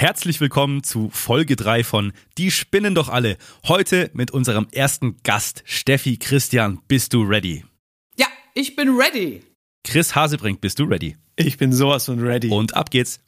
Herzlich willkommen zu Folge 3 von Die spinnen doch alle. Heute mit unserem ersten Gast, Steffi Christian. Bist du ready? Ja, ich bin ready. Chris Hasebrink, bist du ready? Ich bin sowas von ready. Und ab geht's.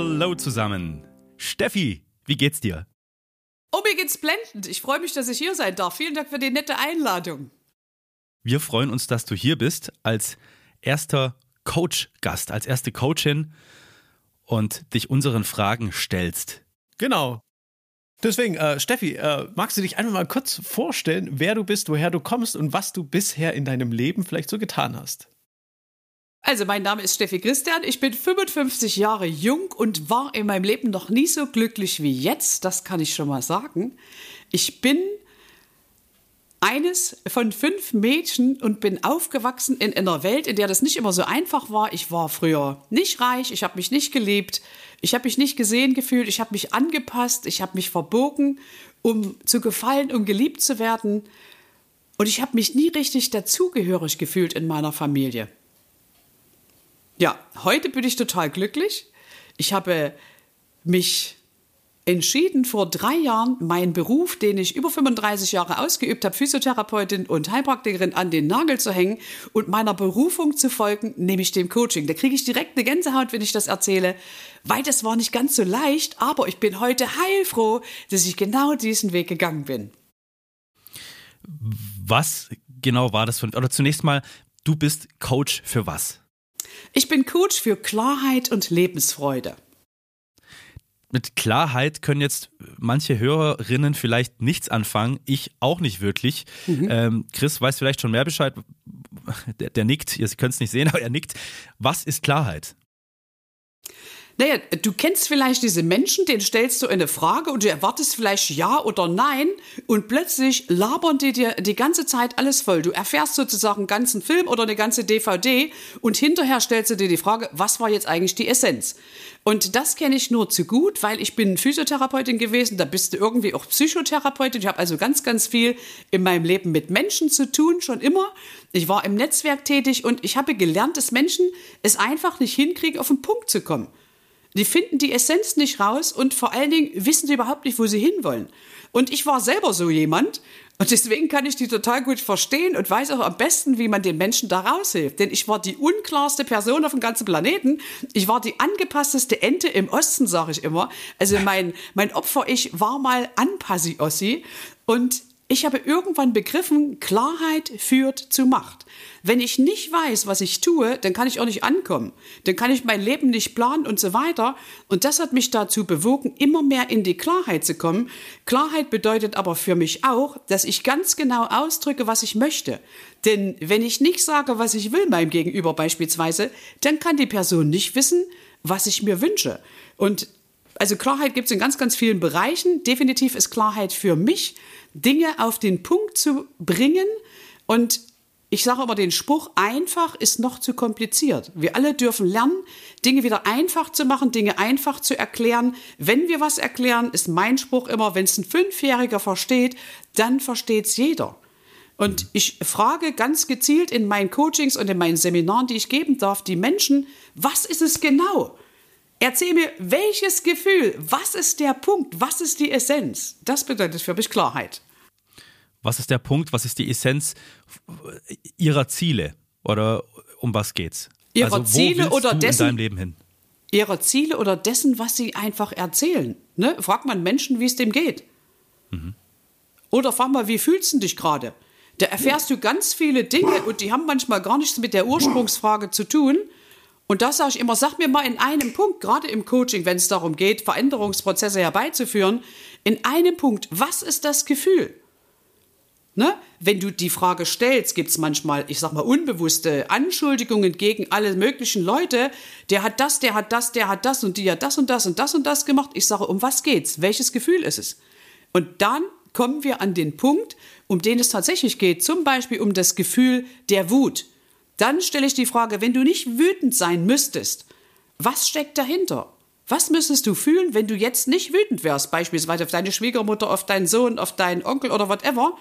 Hallo zusammen. Steffi, wie geht's dir? Oh, mir geht's blendend. Ich freue mich, dass ich hier sein darf. Vielen Dank für die nette Einladung. Wir freuen uns, dass du hier bist als erster Coach-Gast, als erste Coachin und dich unseren Fragen stellst. Genau. Deswegen, äh, Steffi, äh, magst du dich einfach mal kurz vorstellen, wer du bist, woher du kommst und was du bisher in deinem Leben vielleicht so getan hast? Also, mein Name ist Steffi Christian. Ich bin 55 Jahre jung und war in meinem Leben noch nie so glücklich wie jetzt. Das kann ich schon mal sagen. Ich bin eines von fünf Mädchen und bin aufgewachsen in einer Welt, in der das nicht immer so einfach war. Ich war früher nicht reich, ich habe mich nicht geliebt, ich habe mich nicht gesehen gefühlt, ich habe mich angepasst, ich habe mich verbogen, um zu gefallen, um geliebt zu werden. Und ich habe mich nie richtig dazugehörig gefühlt in meiner Familie. Ja, heute bin ich total glücklich. Ich habe mich entschieden, vor drei Jahren meinen Beruf, den ich über 35 Jahre ausgeübt habe, Physiotherapeutin und Heilpraktikerin, an den Nagel zu hängen und meiner Berufung zu folgen, nämlich dem Coaching. Da kriege ich direkt eine Gänsehaut, wenn ich das erzähle, weil das war nicht ganz so leicht, aber ich bin heute heilfroh, dass ich genau diesen Weg gegangen bin. Was genau war das von, oder zunächst mal, du bist Coach für was? Ich bin Coach für Klarheit und Lebensfreude. Mit Klarheit können jetzt manche Hörerinnen vielleicht nichts anfangen, ich auch nicht wirklich. Mhm. Ähm, Chris weiß vielleicht schon mehr Bescheid. Der, der nickt, ihr könnt es nicht sehen, aber er nickt. Was ist Klarheit? Naja, du kennst vielleicht diese Menschen, denen stellst du eine Frage und du erwartest vielleicht Ja oder Nein und plötzlich labern die dir die ganze Zeit alles voll. Du erfährst sozusagen einen ganzen Film oder eine ganze DVD und hinterher stellst du dir die Frage, was war jetzt eigentlich die Essenz? Und das kenne ich nur zu gut, weil ich bin Physiotherapeutin gewesen, da bist du irgendwie auch Psychotherapeutin. Ich habe also ganz, ganz viel in meinem Leben mit Menschen zu tun, schon immer. Ich war im Netzwerk tätig und ich habe gelernt, dass Menschen es einfach nicht hinkriegen, auf den Punkt zu kommen. Die finden die Essenz nicht raus und vor allen Dingen wissen sie überhaupt nicht, wo sie hinwollen. Und ich war selber so jemand und deswegen kann ich die total gut verstehen und weiß auch am besten, wie man den Menschen da raushilft. Denn ich war die unklarste Person auf dem ganzen Planeten. Ich war die angepassteste Ente im Osten, sage ich immer. Also mein, mein Opfer, ich war mal Anpassi-Ossi und ich habe irgendwann begriffen, Klarheit führt zu Macht. Wenn ich nicht weiß, was ich tue, dann kann ich auch nicht ankommen. Dann kann ich mein Leben nicht planen und so weiter. Und das hat mich dazu bewogen, immer mehr in die Klarheit zu kommen. Klarheit bedeutet aber für mich auch, dass ich ganz genau ausdrücke, was ich möchte. Denn wenn ich nicht sage, was ich will meinem Gegenüber beispielsweise, dann kann die Person nicht wissen, was ich mir wünsche. Und also Klarheit gibt es in ganz, ganz vielen Bereichen. Definitiv ist Klarheit für mich Dinge auf den Punkt zu bringen. Und ich sage immer den Spruch, einfach ist noch zu kompliziert. Wir alle dürfen lernen, Dinge wieder einfach zu machen, Dinge einfach zu erklären. Wenn wir was erklären, ist mein Spruch immer, wenn es ein Fünfjähriger versteht, dann versteht es jeder. Und ich frage ganz gezielt in meinen Coachings und in meinen Seminaren, die ich geben darf, die Menschen, was ist es genau? Erzähl mir, welches Gefühl, was ist der Punkt, was ist die Essenz? Das bedeutet für mich Klarheit. Was ist der Punkt, was ist die Essenz Ihrer Ziele? Oder um was geht's? Ihrer also, Ziele oder dessen, in deinem Leben hin? Ihrer Ziele oder dessen, was Sie einfach erzählen. Ne? Fragt man Menschen, wie es dem geht. Mhm. Oder frag mal, wie fühlst du dich gerade? Da erfährst du ganz viele Dinge und die haben manchmal gar nichts mit der Ursprungsfrage zu tun, und da sage ich immer, sag mir mal in einem Punkt, gerade im Coaching, wenn es darum geht, Veränderungsprozesse herbeizuführen, in einem Punkt, was ist das Gefühl? Ne? Wenn du die Frage stellst, gibt es manchmal, ich sag mal, unbewusste Anschuldigungen gegen alle möglichen Leute. Der hat das, der hat das, der hat das und die hat das und das und das und das gemacht. Ich sage, um was geht's? Welches Gefühl ist es? Und dann kommen wir an den Punkt, um den es tatsächlich geht, zum Beispiel um das Gefühl der Wut. Dann stelle ich die Frage, wenn du nicht wütend sein müsstest, was steckt dahinter? Was müsstest du fühlen, wenn du jetzt nicht wütend wärst, beispielsweise auf deine Schwiegermutter, auf deinen Sohn, auf deinen Onkel oder whatever?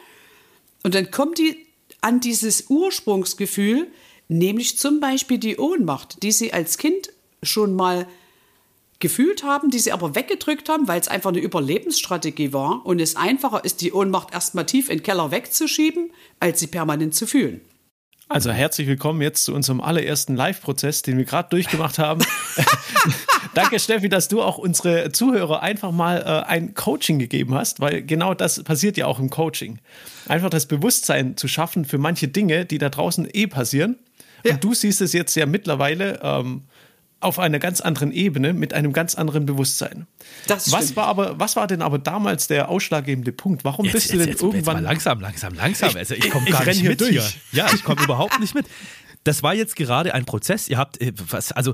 Und dann kommt die an dieses Ursprungsgefühl, nämlich zum Beispiel die Ohnmacht, die sie als Kind schon mal gefühlt haben, die sie aber weggedrückt haben, weil es einfach eine Überlebensstrategie war und es einfacher ist, die Ohnmacht erstmal tief in den Keller wegzuschieben, als sie permanent zu fühlen. Also herzlich willkommen jetzt zu unserem allerersten Live-Prozess, den wir gerade durchgemacht haben. Danke, Steffi, dass du auch unsere Zuhörer einfach mal äh, ein Coaching gegeben hast, weil genau das passiert ja auch im Coaching. Einfach das Bewusstsein zu schaffen für manche Dinge, die da draußen eh passieren. Ja. Und du siehst es jetzt ja mittlerweile ähm, auf einer ganz anderen Ebene mit einem ganz anderen Bewusstsein. Das was war aber, was war denn aber damals der ausschlaggebende Punkt? Warum jetzt, bist jetzt, du denn jetzt, irgendwann jetzt langsam, langsam, langsam? Ich, also ich komme gar nicht hier mit durch. hier. Ja, ich komme überhaupt nicht mit. Das war jetzt gerade ein Prozess. Ihr habt äh, was, also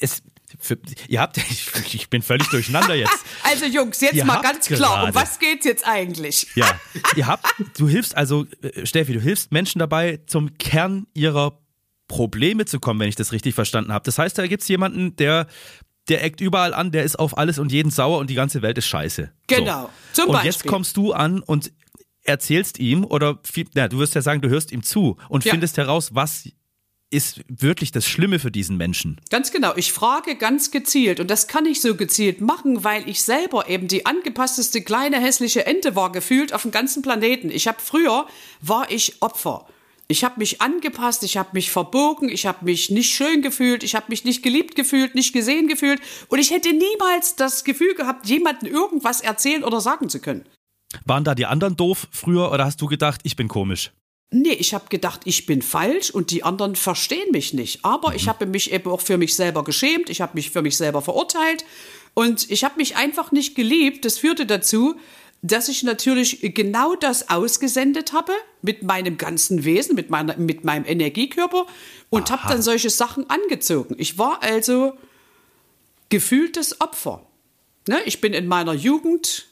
es. Für, ihr habt, ich, ich bin völlig durcheinander jetzt. Also Jungs, jetzt Ihr mal ganz klar, um gerade- was geht's jetzt eigentlich? Ja, ihr habt, du hilfst also, äh, Steffi, du hilfst Menschen dabei, zum Kern ihrer Probleme zu kommen, wenn ich das richtig verstanden habe. Das heißt, da gibt es jemanden, der, der eckt überall an, der ist auf alles und jeden sauer und die ganze Welt ist scheiße. Genau, So. zum und jetzt Beispiel. kommst du an und erzählst ihm oder ja, du wirst ja sagen, du hörst ihm zu und Ja. findest heraus, was ist wirklich das Schlimme für diesen Menschen. Ganz genau. Ich frage ganz gezielt und das kann ich so gezielt machen, weil ich selber eben die angepassteste kleine hässliche Ente war gefühlt auf dem ganzen Planeten. Ich habe früher war ich Opfer. Ich habe mich angepasst, ich habe mich verbogen, ich habe mich nicht schön gefühlt, ich habe mich nicht geliebt gefühlt, nicht gesehen gefühlt und ich hätte niemals das Gefühl gehabt, jemandem irgendwas erzählen oder sagen zu können. Waren da die anderen doof früher oder hast du gedacht, ich bin komisch? Nee, ich habe gedacht, ich bin falsch und die anderen verstehen mich nicht. Aber ich habe mich eben auch für mich selber geschämt, ich habe mich für mich selber verurteilt und ich habe mich einfach nicht geliebt. Das führte dazu, dass ich natürlich genau das ausgesendet habe mit meinem ganzen Wesen, mit, meiner, mit meinem Energiekörper und habe dann solche Sachen angezogen. Ich war also gefühltes Opfer. Ne? Ich bin in meiner Jugend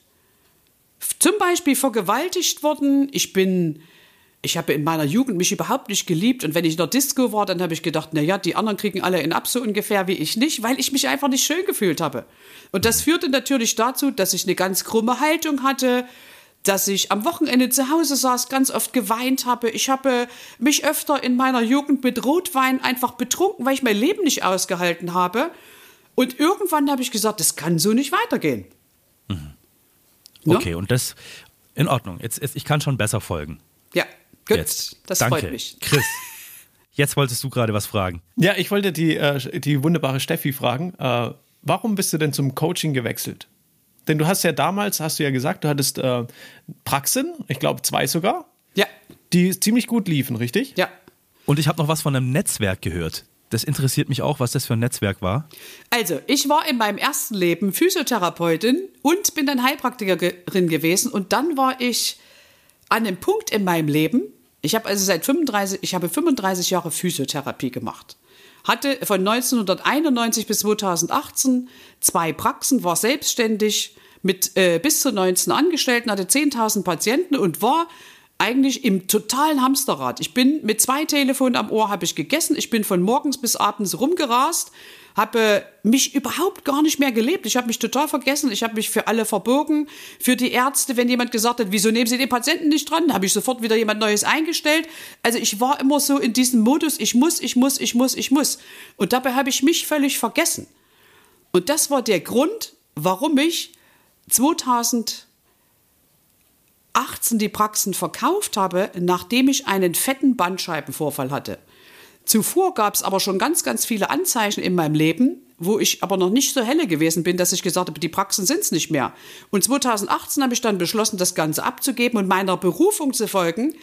zum Beispiel vergewaltigt worden. Ich bin, ich habe in meiner Jugend mich überhaupt nicht geliebt. Und wenn ich in der Disco war, dann habe ich gedacht, na ja, die anderen kriegen alle in ab so ungefähr wie ich nicht, weil ich mich einfach nicht schön gefühlt habe. Und das führte natürlich dazu, dass ich eine ganz krumme Haltung hatte, dass ich am Wochenende zu Hause saß, ganz oft geweint habe. Ich habe mich öfter in meiner Jugend mit Rotwein einfach betrunken, weil ich mein Leben nicht ausgehalten habe. Und irgendwann habe ich gesagt, das kann so nicht weitergehen. Ne? Okay, und das in Ordnung. Jetzt, jetzt ich kann schon besser folgen. Ja, gut. Jetzt. Das Danke. freut mich. Chris, jetzt wolltest du gerade was fragen. Ja, ich wollte die, äh, die wunderbare Steffi fragen, äh, warum bist du denn zum Coaching gewechselt? Denn du hast ja damals, hast du ja gesagt, du hattest äh, Praxen, ich glaube zwei sogar, Ja, die ziemlich gut liefen, richtig? ja. Und ich habe noch was von einem Netzwerk gehört. Das interessiert mich auch, was das für ein Netzwerk war. Also, ich war in meinem ersten Leben Physiotherapeutin und bin dann Heilpraktikerin gewesen. Und dann war ich an einem Punkt in meinem Leben. Ich habe also seit 35, ich habe 35 Jahre Physiotherapie gemacht. Hatte von 1991 bis 2018 zwei Praxen, war selbstständig mit äh, bis zu 19 Angestellten, hatte 10.000 Patienten und war eigentlich im totalen Hamsterrad. Ich bin mit zwei Telefonen am Ohr habe ich gegessen. Ich bin von morgens bis abends rumgerast, habe mich überhaupt gar nicht mehr gelebt. Ich habe mich total vergessen. Ich habe mich für alle verbogen, für die Ärzte. Wenn jemand gesagt hat, wieso nehmen Sie den Patienten nicht dran, habe ich sofort wieder jemand Neues eingestellt. Also ich war immer so in diesem Modus, ich muss, ich muss, ich muss, ich muss. Und dabei habe ich mich völlig vergessen. Und das war der Grund, warum ich 2000 18 die Praxen verkauft habe, nachdem ich einen fetten Bandscheibenvorfall hatte. Zuvor gab es aber schon ganz, ganz viele Anzeichen in meinem Leben, wo ich aber noch nicht so helle gewesen bin, dass ich gesagt habe, die Praxen sind es nicht mehr. Und 2018 habe ich dann beschlossen, das Ganze abzugeben und meiner Berufung zu folgen.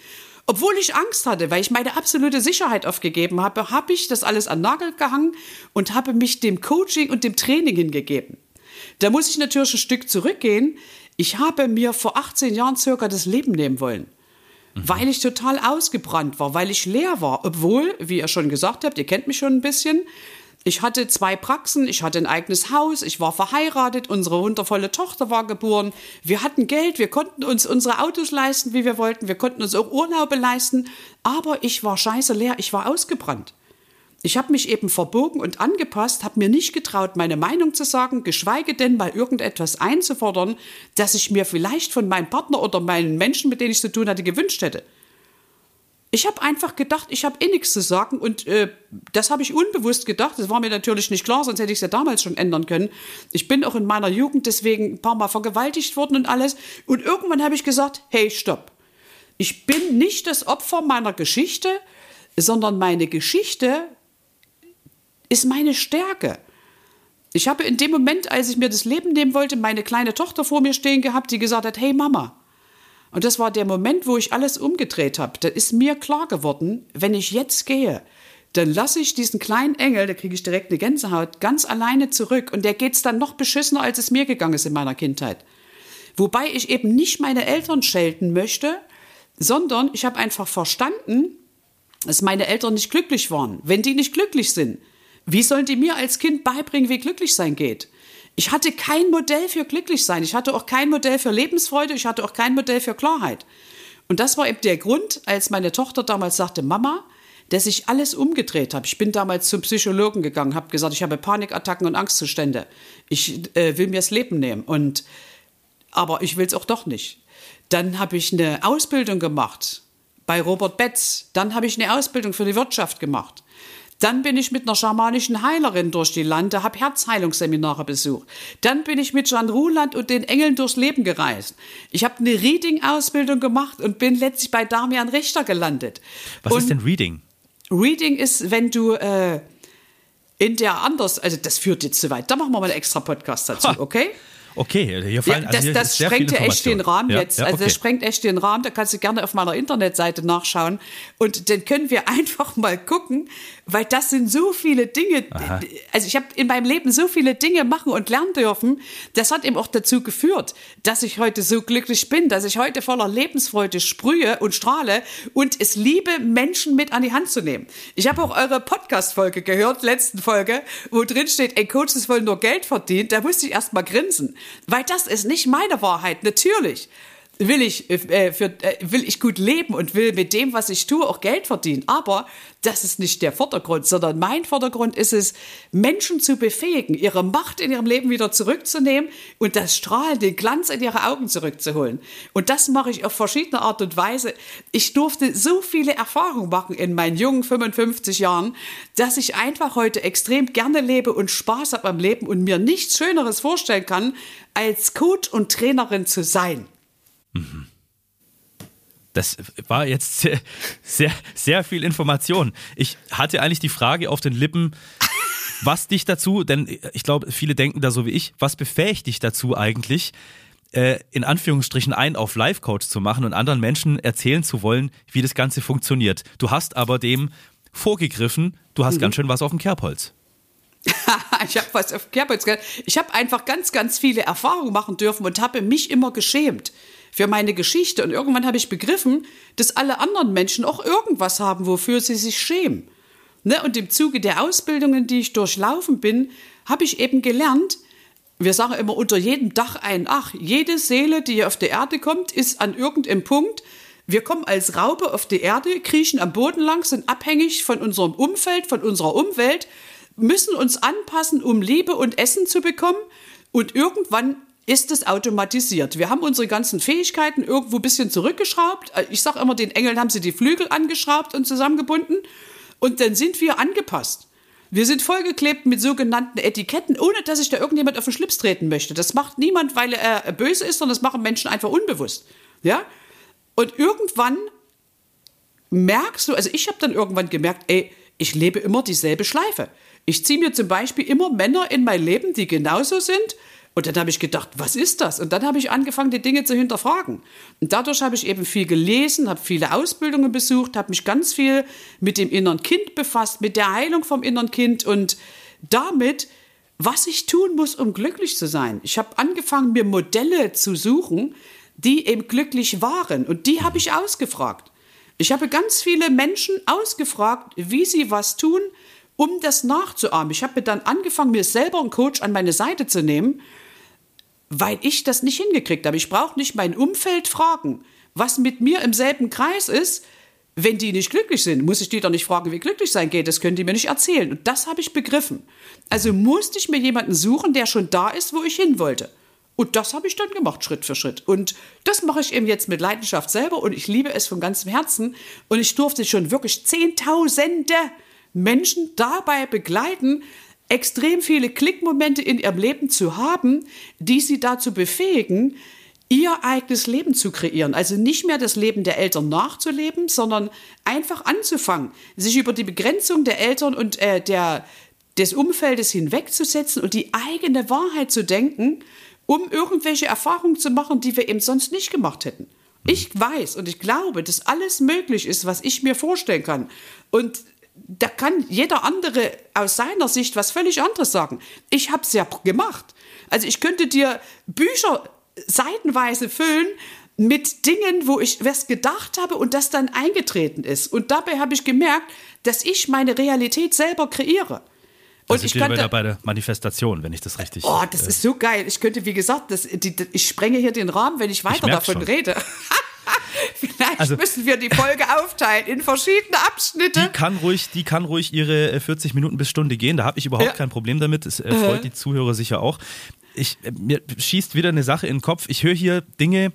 Obwohl ich Angst hatte, weil ich meine absolute Sicherheit aufgegeben habe, habe ich das alles an Nagel gehangen und habe mich dem Coaching und dem Training hingegeben. Da muss ich natürlich ein Stück zurückgehen. Ich habe mir vor 18 Jahren circa das Leben nehmen wollen. Weil ich total ausgebrannt war, weil ich leer war. Obwohl, wie ihr schon gesagt habt, ihr kennt mich schon ein bisschen, ich hatte zwei Praxen, ich hatte ein eigenes Haus, ich war verheiratet, unsere wundervolle Tochter war geboren, wir hatten Geld, wir konnten uns unsere Autos leisten, wie wir wollten, wir konnten uns auch Urlaube leisten, aber ich war scheiße leer, ich war ausgebrannt. Ich habe mich eben verbogen und angepasst, habe mir nicht getraut, meine Meinung zu sagen, geschweige denn mal irgendetwas einzufordern, das ich mir vielleicht von meinem Partner oder meinen Menschen, mit denen ich zu tun hatte, gewünscht hätte. Ich habe einfach gedacht, ich habe eh nichts zu sagen und äh, das habe ich unbewusst gedacht. Das war mir natürlich nicht klar, sonst hätte ich es ja damals schon ändern können. Ich bin auch in meiner Jugend deswegen ein paar Mal vergewaltigt worden und alles. Und irgendwann habe ich gesagt, hey, stopp. Ich bin nicht das Opfer meiner Geschichte, sondern meine Geschichte ist meine Stärke. Ich habe in dem Moment, als ich mir das Leben nehmen wollte, meine kleine Tochter vor mir stehen gehabt, die gesagt hat, hey Mama. Und das war der Moment, wo ich alles umgedreht habe. Da ist mir klar geworden, wenn ich jetzt gehe, dann lasse ich diesen kleinen Engel, da kriege ich direkt eine Gänsehaut, ganz alleine zurück. Und der geht es dann noch beschissener, als es mir gegangen ist in meiner Kindheit. Wobei ich eben nicht meine Eltern schelten möchte, sondern ich habe einfach verstanden, dass meine Eltern nicht glücklich waren. Wenn die nicht glücklich sind, wie sollen die mir als Kind beibringen, wie glücklich sein geht? Ich hatte kein Modell für glücklich sein. Ich hatte auch kein Modell für Lebensfreude. Ich hatte auch kein Modell für Klarheit. Und das war eben der Grund, als meine Tochter damals sagte, Mama, dass ich alles umgedreht habe. Ich bin damals zum Psychologen gegangen, habe gesagt, ich habe Panikattacken und Angstzustände. Ich äh, will mir das Leben nehmen. Und aber ich will es auch doch nicht. Dann habe ich eine Ausbildung gemacht bei Robert Betz. Dann habe ich eine Ausbildung für die Wirtschaft gemacht. Dann bin ich mit einer schamanischen Heilerin durch die Lande, habe Herzheilungsseminare besucht. Dann bin ich mit Jean Ruland und den Engeln durchs Leben gereist. Ich habe eine Reading-Ausbildung gemacht und bin letztlich bei Damian Richter gelandet. Was und ist denn Reading? Reading ist, wenn du äh, in der anders, also das führt jetzt zu weit. Da machen wir mal einen extra Podcast dazu, okay? Okay, hier fallen ja, das, also hier das sprengt ja echt den Rahmen ja, jetzt. Ja, also okay. das sprengt echt den Rahmen. Da kannst du gerne auf meiner Internetseite nachschauen. Und dann können wir einfach mal gucken, weil das sind so viele Dinge. Aha. Also ich habe in meinem Leben so viele Dinge machen und lernen dürfen. Das hat eben auch dazu geführt, dass ich heute so glücklich bin, dass ich heute voller Lebensfreude sprühe und strahle und es liebe, Menschen mit an die Hand zu nehmen. Ich habe auch eure Podcast-Folge gehört, letzten Folge, wo drin steht, ey, Coaches wollen nur Geld verdienen. Da musste ich erst mal grinsen. Weil das ist nicht meine Wahrheit, natürlich will ich, äh, für, äh, will ich gut leben und will mit dem, was ich tue, auch Geld verdienen. Aber das ist nicht der Vordergrund, sondern mein Vordergrund ist es, Menschen zu befähigen, ihre Macht in ihrem Leben wieder zurückzunehmen und das Strahlen, den Glanz in ihre Augen zurückzuholen. Und das mache ich auf verschiedene Art und Weise. Ich durfte so viele Erfahrungen machen in meinen jungen 55 Jahren, dass ich einfach heute extrem gerne lebe und Spaß habe am Leben und mir nichts Schöneres vorstellen kann, als Coach und Trainerin zu sein. Das war jetzt sehr, sehr, sehr viel Information. Ich hatte eigentlich die Frage auf den Lippen, was dich dazu, denn ich glaube, viele denken da so wie ich, was befähigt dich dazu eigentlich, äh, in Anführungsstrichen ein auf Life-Coach zu machen und anderen Menschen erzählen zu wollen, wie das Ganze funktioniert. Du hast aber dem vorgegriffen, du hast mhm. ganz schön was auf dem Kerbholz. ich habe was auf Kerbholz. Ich habe einfach ganz, ganz viele Erfahrungen machen dürfen und habe mich immer geschämt für meine Geschichte. Und irgendwann habe ich begriffen, dass alle anderen Menschen auch irgendwas haben, wofür sie sich schämen. Ne? Und im Zuge der Ausbildungen, die ich durchlaufen bin, habe ich eben gelernt, wir sagen immer unter jedem Dach ein Ach. Jede Seele, die auf die Erde kommt, ist an irgendeinem Punkt. Wir kommen als Raupe auf die Erde, kriechen am Boden lang, sind abhängig von unserem Umfeld, von unserer Umwelt, müssen uns anpassen, um Liebe und Essen zu bekommen. Und irgendwann ist es automatisiert. Wir haben unsere ganzen Fähigkeiten irgendwo ein bisschen zurückgeschraubt. Ich sage immer, den Engeln haben sie die Flügel angeschraubt und zusammengebunden. Und dann sind wir angepasst. Wir sind vollgeklebt mit sogenannten Etiketten, ohne dass sich da irgendjemand auf den Schlips treten möchte. Das macht niemand, weil er böse ist, sondern das machen Menschen einfach unbewusst. Ja? Und irgendwann merkst du, also ich habe dann irgendwann gemerkt, ey, ich lebe immer dieselbe Schleife. Ich ziehe mir zum Beispiel immer Männer in mein Leben, die genauso sind, und dann habe ich gedacht, was ist das? Und dann habe ich angefangen, die Dinge zu hinterfragen. Und dadurch habe ich eben viel gelesen, habe viele Ausbildungen besucht, habe mich ganz viel mit dem inneren Kind befasst, mit der Heilung vom inneren Kind und damit, was ich tun muss, um glücklich zu sein. Ich habe angefangen, mir Modelle zu suchen, die eben glücklich waren. Und die habe ich ausgefragt. Ich habe ganz viele Menschen ausgefragt, wie sie was tun, um das nachzuahmen. Ich habe dann angefangen, mir selber einen Coach an meine Seite zu nehmen weil ich das nicht hingekriegt habe. Ich brauche nicht mein Umfeld fragen, was mit mir im selben Kreis ist, wenn die nicht glücklich sind, muss ich die doch nicht fragen, wie glücklich sein geht. Das können die mir nicht erzählen. Und das habe ich begriffen. Also musste ich mir jemanden suchen, der schon da ist, wo ich hin wollte. Und das habe ich dann gemacht, Schritt für Schritt. Und das mache ich eben jetzt mit Leidenschaft selber und ich liebe es von ganzem Herzen. Und ich durfte schon wirklich Zehntausende Menschen dabei begleiten, extrem viele Klickmomente in ihrem Leben zu haben, die sie dazu befähigen, ihr eigenes Leben zu kreieren. Also nicht mehr das Leben der Eltern nachzuleben, sondern einfach anzufangen, sich über die Begrenzung der Eltern und äh, der, des Umfeldes hinwegzusetzen und die eigene Wahrheit zu denken, um irgendwelche Erfahrungen zu machen, die wir eben sonst nicht gemacht hätten. Ich weiß und ich glaube, dass alles möglich ist, was ich mir vorstellen kann. Und da kann jeder andere aus seiner Sicht was völlig anderes sagen. Ich habe es ja gemacht. Also ich könnte dir Bücher seitenweise füllen mit Dingen, wo ich was gedacht habe und das dann eingetreten ist. Und dabei habe ich gemerkt, dass ich meine Realität selber kreiere. Und ich könnte wieder bei der Manifestation, wenn ich das richtig. Oh, das äh, ist so geil. Ich könnte, wie gesagt, das, die, ich sprenge hier den Rahmen, wenn ich weiter ich davon schon. rede. Vielleicht also, müssen wir die Folge aufteilen in verschiedene Abschnitte. Die kann ruhig, die kann ruhig ihre 40 äh, Minuten bis Stunde gehen. Da habe ich überhaupt ja. kein Problem damit. Es äh, freut die Zuhörer sicher auch. Ich, äh, mir schießt wieder eine Sache in den Kopf. Ich höre hier Dinge,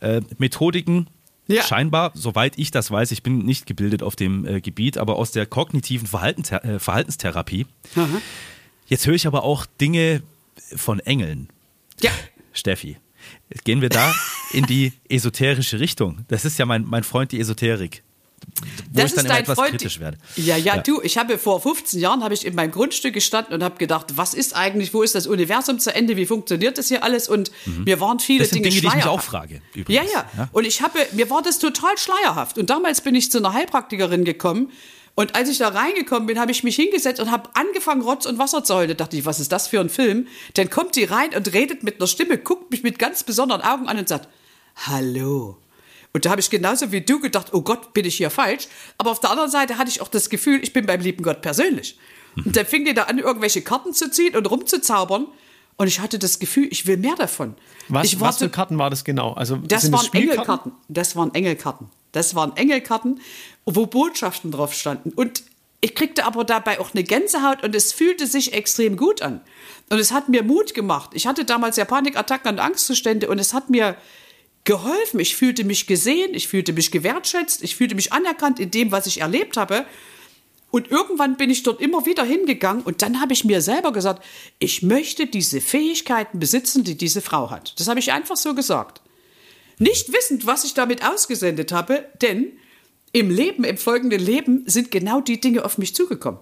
äh, Methodiken, ja. Scheinbar, soweit ich das weiß, ich bin nicht gebildet auf dem äh, Gebiet, aber aus der kognitiven Verhaltens äh, Verhaltenstherapie. Aha. Jetzt höre ich aber auch Dinge von Engeln. Ja. Steffi, gehen wir da in die esoterische Richtung. Das ist ja mein, mein Freund, die Esoterik wo das ich dann immer etwas Freund, kritisch werde. Ja, ja, ja, du, ich habe vor 15 Jahren habe ich in meinem Grundstück gestanden und habe gedacht, was ist eigentlich, wo ist das Universum zu Ende, wie funktioniert das hier alles? Und mhm. mir waren viele das sind Dinge, Dinge die ich mich auch frage. Übrigens. Ja, ja, ja. Und ich habe, mir war das total schleierhaft. Und damals bin ich zu einer Heilpraktikerin gekommen. Und als ich da reingekommen bin, habe ich mich hingesetzt und habe angefangen, Rotz und Wasser zu heulen. Da dachte ich, was ist das für ein Film? Dann kommt die rein und redet mit einer Stimme, guckt mich mit ganz besonderen Augen an und sagt, Hallo. Und da habe ich genauso wie du gedacht, oh Gott, bin ich hier falsch. Aber auf der anderen Seite hatte ich auch das Gefühl, ich bin beim lieben Gott persönlich. Und dann fing die da an, irgendwelche Karten zu ziehen und rumzuzaubern. Und ich hatte das Gefühl, ich will mehr davon. Was, ich was für Karten war das genau? Also, das waren Engelkarten. Das waren Engelkarten. Das waren Engelkarten, wo Botschaften drauf standen. Und ich kriegte aber dabei auch eine Gänsehaut und es fühlte sich extrem gut an. Und es hat mir Mut gemacht. Ich hatte damals ja Panikattacken und Angstzustände und es hat mir geholfen. Ich fühlte mich gesehen, ich fühlte mich gewertschätzt, ich fühlte mich anerkannt in dem, was ich erlebt habe. Und irgendwann bin ich dort immer wieder hingegangen und dann habe ich mir selber gesagt, ich möchte diese Fähigkeiten besitzen, die diese Frau hat. Das habe ich einfach so gesagt. Nicht wissend, was ich damit ausgesendet habe, denn im Leben, im folgenden Leben sind genau die Dinge auf mich zugekommen.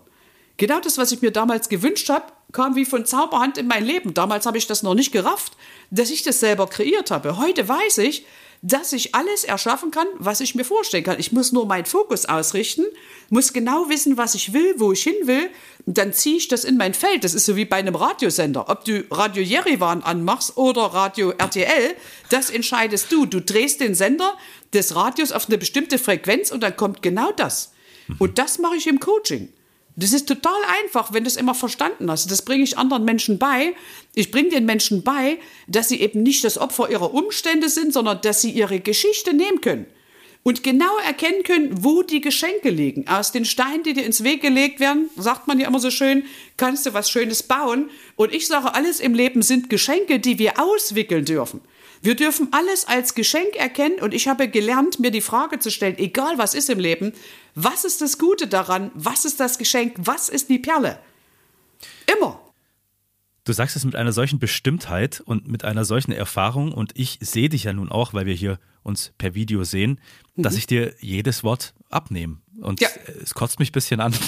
Genau das, was ich mir damals gewünscht habe, kam wie von Zauberhand in mein Leben. Damals habe ich das noch nicht gerafft, dass ich das selber kreiert habe. Heute weiß ich, dass ich alles erschaffen kann, was ich mir vorstellen kann. Ich muss nur meinen Fokus ausrichten, muss genau wissen, was ich will, wo ich hin will. Und dann ziehe ich das in mein Feld. Das ist so wie bei einem Radiosender. Ob du Radio Jerivan anmachst oder Radio RTL, das entscheidest du. Du drehst den Sender des Radios auf eine bestimmte Frequenz und dann kommt genau das. Und das mache ich im Coaching. Das ist total einfach, wenn du es immer verstanden hast. Das bringe ich anderen Menschen bei. Ich bringe den Menschen bei, dass sie eben nicht das Opfer ihrer Umstände sind, sondern dass sie ihre Geschichte nehmen können und genau erkennen können, wo die Geschenke liegen. Aus den Steinen, die dir ins Weg gelegt werden, sagt man ja immer so schön, kannst du was Schönes bauen. Und ich sage, alles im Leben sind Geschenke, die wir auswickeln dürfen. Wir dürfen alles als Geschenk erkennen und ich habe gelernt, mir die Frage zu stellen, egal was ist im Leben, was ist das Gute daran? Was ist das Geschenk? Was ist die Perle? Immer. Du sagst es mit einer solchen Bestimmtheit und mit einer solchen Erfahrung und ich sehe dich ja nun auch, weil wir hier uns per Video sehen, mhm. dass ich dir jedes Wort abnehme. Und ja. es kotzt mich ein bisschen an.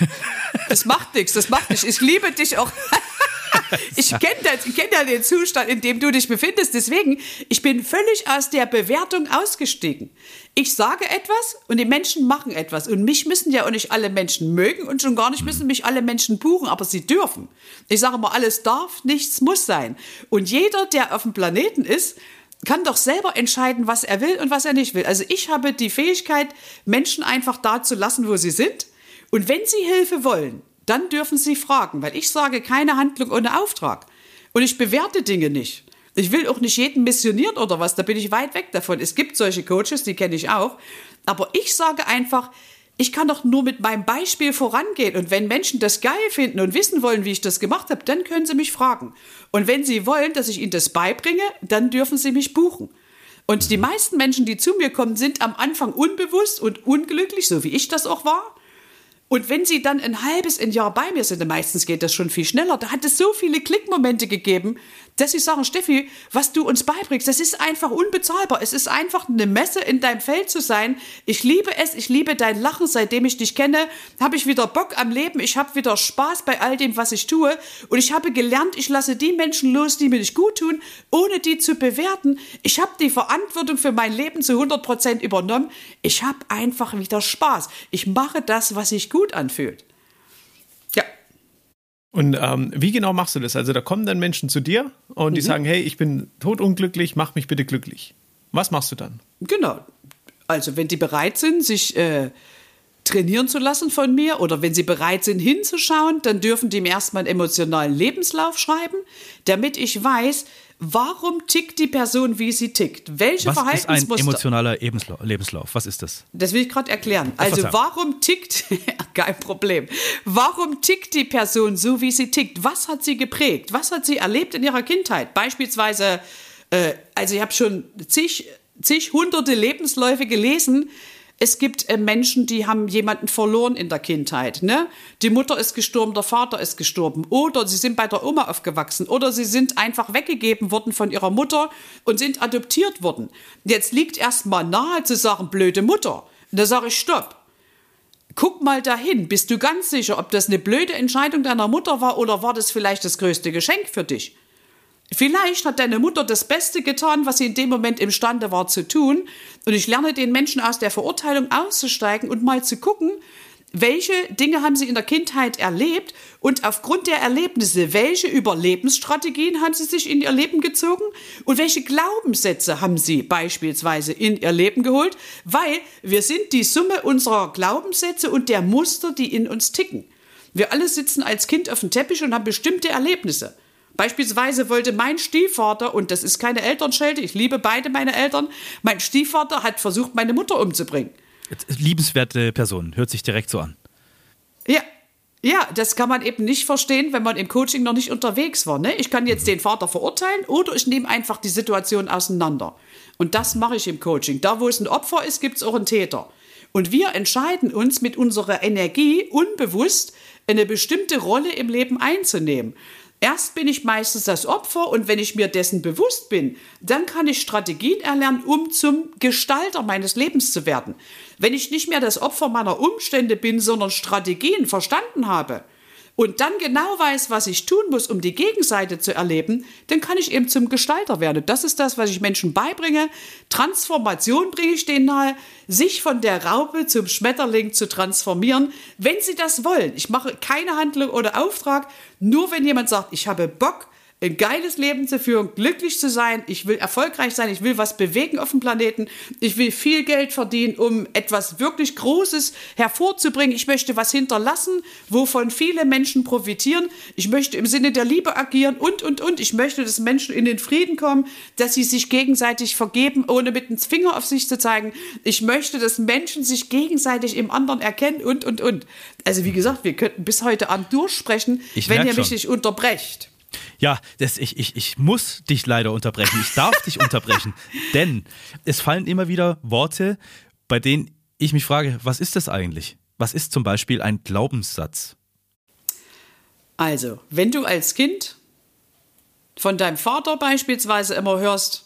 Das macht nichts, das macht nichts. Ich liebe dich auch. ich kenne kenn ja den Zustand, in dem du dich befindest. Deswegen, ich bin völlig aus der Bewertung ausgestiegen. Ich sage etwas und die Menschen machen etwas. Und mich müssen ja auch nicht alle Menschen mögen und schon gar nicht müssen mich alle Menschen buchen, aber sie dürfen. Ich sage mal, alles darf, nichts muss sein. Und jeder, der auf dem Planeten ist, kann doch selber entscheiden, was er will und was er nicht will. Also ich habe die Fähigkeit, Menschen einfach da zu lassen, wo sie sind. Und wenn sie Hilfe wollen, dann dürfen Sie fragen, weil ich sage keine Handlung ohne Auftrag. Und ich bewerte Dinge nicht. Ich will auch nicht jeden missioniert oder was, da bin ich weit weg davon. Es gibt solche Coaches, die kenne ich auch. Aber ich sage einfach, ich kann doch nur mit meinem Beispiel vorangehen. Und wenn Menschen das geil finden und wissen wollen, wie ich das gemacht habe, dann können sie mich fragen. Und wenn sie wollen, dass ich ihnen das beibringe, dann dürfen sie mich buchen. Und die meisten Menschen, die zu mir kommen, sind am Anfang unbewusst und unglücklich, so wie ich das auch war. Und wenn sie dann ein halbes ein Jahr bei mir sind, meistens geht das schon viel schneller, da hat es so viele Klickmomente gegeben, dass sie sagen, Steffi, was du uns beibringst, das ist einfach unbezahlbar. Es ist einfach eine Messe in deinem Feld zu sein. Ich liebe es, ich liebe dein Lachen, seitdem ich dich kenne, habe ich wieder Bock am Leben, ich habe wieder Spaß bei all dem, was ich tue und ich habe gelernt, ich lasse die Menschen los, die mir nicht gut tun, ohne die zu bewerten. Ich habe die Verantwortung für mein Leben zu 100 Prozent übernommen. Ich habe einfach wieder Spaß. Ich mache das, was sich gut anfühlt. Und ähm, wie genau machst du das? Also da kommen dann Menschen zu dir und die mhm. sagen, hey, ich bin totunglücklich, mach mich bitte glücklich. Was machst du dann? Genau. Also wenn die bereit sind, sich äh, trainieren zu lassen von mir oder wenn sie bereit sind hinzuschauen, dann dürfen die mir erstmal einen emotionalen Lebenslauf schreiben, damit ich weiß, Warum tickt die Person, wie sie tickt? Welche Was Verhaltensmuster? ist ein emotionaler Lebenslauf? Was ist das? Das will ich gerade erklären. Also warum tickt, kein Problem, warum tickt die Person so, wie sie tickt? Was hat sie geprägt? Was hat sie erlebt in ihrer Kindheit? Beispielsweise, äh, also ich habe schon zig, zig hunderte Lebensläufe gelesen, es gibt äh, Menschen, die haben jemanden verloren in der Kindheit. Ne? Die Mutter ist gestorben, der Vater ist gestorben. Oder sie sind bei der Oma aufgewachsen. Oder sie sind einfach weggegeben worden von ihrer Mutter und sind adoptiert worden. Jetzt liegt erst mal nahe zu sagen, blöde Mutter. da sage ich, stopp. Guck mal dahin. Bist du ganz sicher, ob das eine blöde Entscheidung deiner Mutter war oder war das vielleicht das größte Geschenk für dich? Vielleicht hat deine Mutter das Beste getan, was sie in dem Moment imstande war zu tun. Und ich lerne den Menschen aus der Verurteilung auszusteigen und mal zu gucken, welche Dinge haben sie in der Kindheit erlebt und aufgrund der Erlebnisse, welche Überlebensstrategien haben sie sich in ihr Leben gezogen und welche Glaubenssätze haben sie beispielsweise in ihr Leben geholt, weil wir sind die Summe unserer Glaubenssätze und der Muster, die in uns ticken. Wir alle sitzen als Kind auf dem Teppich und haben bestimmte Erlebnisse. Beispielsweise wollte mein Stiefvater, und das ist keine Elternschelte, ich liebe beide meine Eltern, mein Stiefvater hat versucht, meine Mutter umzubringen. Liebenswerte Person, hört sich direkt so an. Ja, ja, das kann man eben nicht verstehen, wenn man im Coaching noch nicht unterwegs war. Ne? Ich kann jetzt den Vater verurteilen oder ich nehme einfach die Situation auseinander. Und das mache ich im Coaching. Da, wo es ein Opfer ist, gibt es auch einen Täter. Und wir entscheiden uns mit unserer Energie unbewusst eine bestimmte Rolle im Leben einzunehmen. Erst bin ich meistens das Opfer und wenn ich mir dessen bewusst bin, dann kann ich Strategien erlernen, um zum Gestalter meines Lebens zu werden. Wenn ich nicht mehr das Opfer meiner Umstände bin, sondern Strategien verstanden habe, und dann genau weiß, was ich tun muss, um die Gegenseite zu erleben, dann kann ich eben zum Gestalter werden. Das ist das, was ich Menschen beibringe. Transformation bringe ich denen nahe, sich von der Raupe zum Schmetterling zu transformieren, wenn sie das wollen. Ich mache keine Handlung oder Auftrag, nur wenn jemand sagt, ich habe Bock, ein geiles Leben zu führen, glücklich zu sein, ich will erfolgreich sein, ich will was bewegen auf dem Planeten, ich will viel Geld verdienen, um etwas wirklich Großes hervorzubringen, ich möchte was hinterlassen, wovon viele Menschen profitieren, ich möchte im Sinne der Liebe agieren und, und, und, ich möchte, dass Menschen in den Frieden kommen, dass sie sich gegenseitig vergeben, ohne mit dem Finger auf sich zu zeigen, ich möchte, dass Menschen sich gegenseitig im anderen erkennen und, und, und. Also wie gesagt, wir könnten bis heute Abend durchsprechen, ich wenn ihr mich nicht unterbrecht. Ja, das, ich, ich, ich muss dich leider unterbrechen. Ich darf dich unterbrechen. Denn es fallen immer wieder Worte, bei denen ich mich frage, was ist das eigentlich? Was ist zum Beispiel ein Glaubenssatz? Also, wenn du als Kind von deinem Vater beispielsweise immer hörst,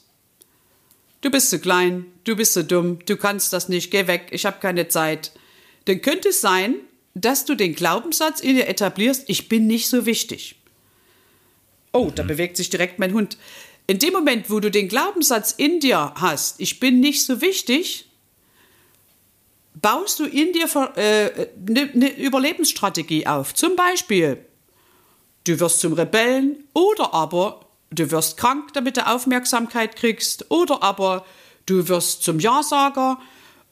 du bist zu klein, du bist zu dumm, du kannst das nicht, geh weg, ich habe keine Zeit, dann könnte es sein, dass du den Glaubenssatz in dir etablierst, ich bin nicht so wichtig. Oh, da mhm. bewegt sich direkt mein Hund. In dem Moment, wo du den Glaubenssatz in dir hast, ich bin nicht so wichtig, baust du in dir eine äh, ne Überlebensstrategie auf. Zum Beispiel, du wirst zum Rebellen oder aber du wirst krank, damit du Aufmerksamkeit kriegst oder aber du wirst zum Ja-Sager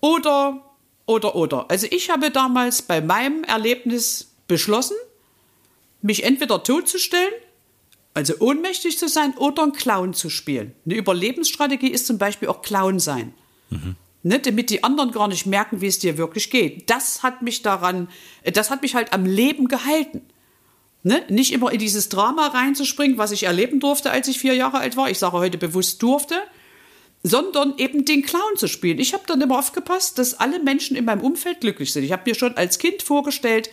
oder, oder, oder. Also ich habe damals bei meinem Erlebnis beschlossen, mich entweder totzustellen also ohnmächtig zu sein oder ein Clown zu spielen. Eine Überlebensstrategie ist zum Beispiel auch Clown sein. Mhm. ne, damit die anderen gar nicht merken, wie es dir wirklich geht. Das hat mich daran, das hat mich halt am Leben gehalten. Ne? Nicht immer in dieses Drama reinzuspringen, was ich erleben durfte, als ich vier Jahre alt war. Ich sage heute bewusst durfte, sondern eben den Clown zu spielen. Ich habe dann immer aufgepasst, dass alle Menschen in meinem Umfeld glücklich sind. Ich habe mir schon als Kind vorgestellt,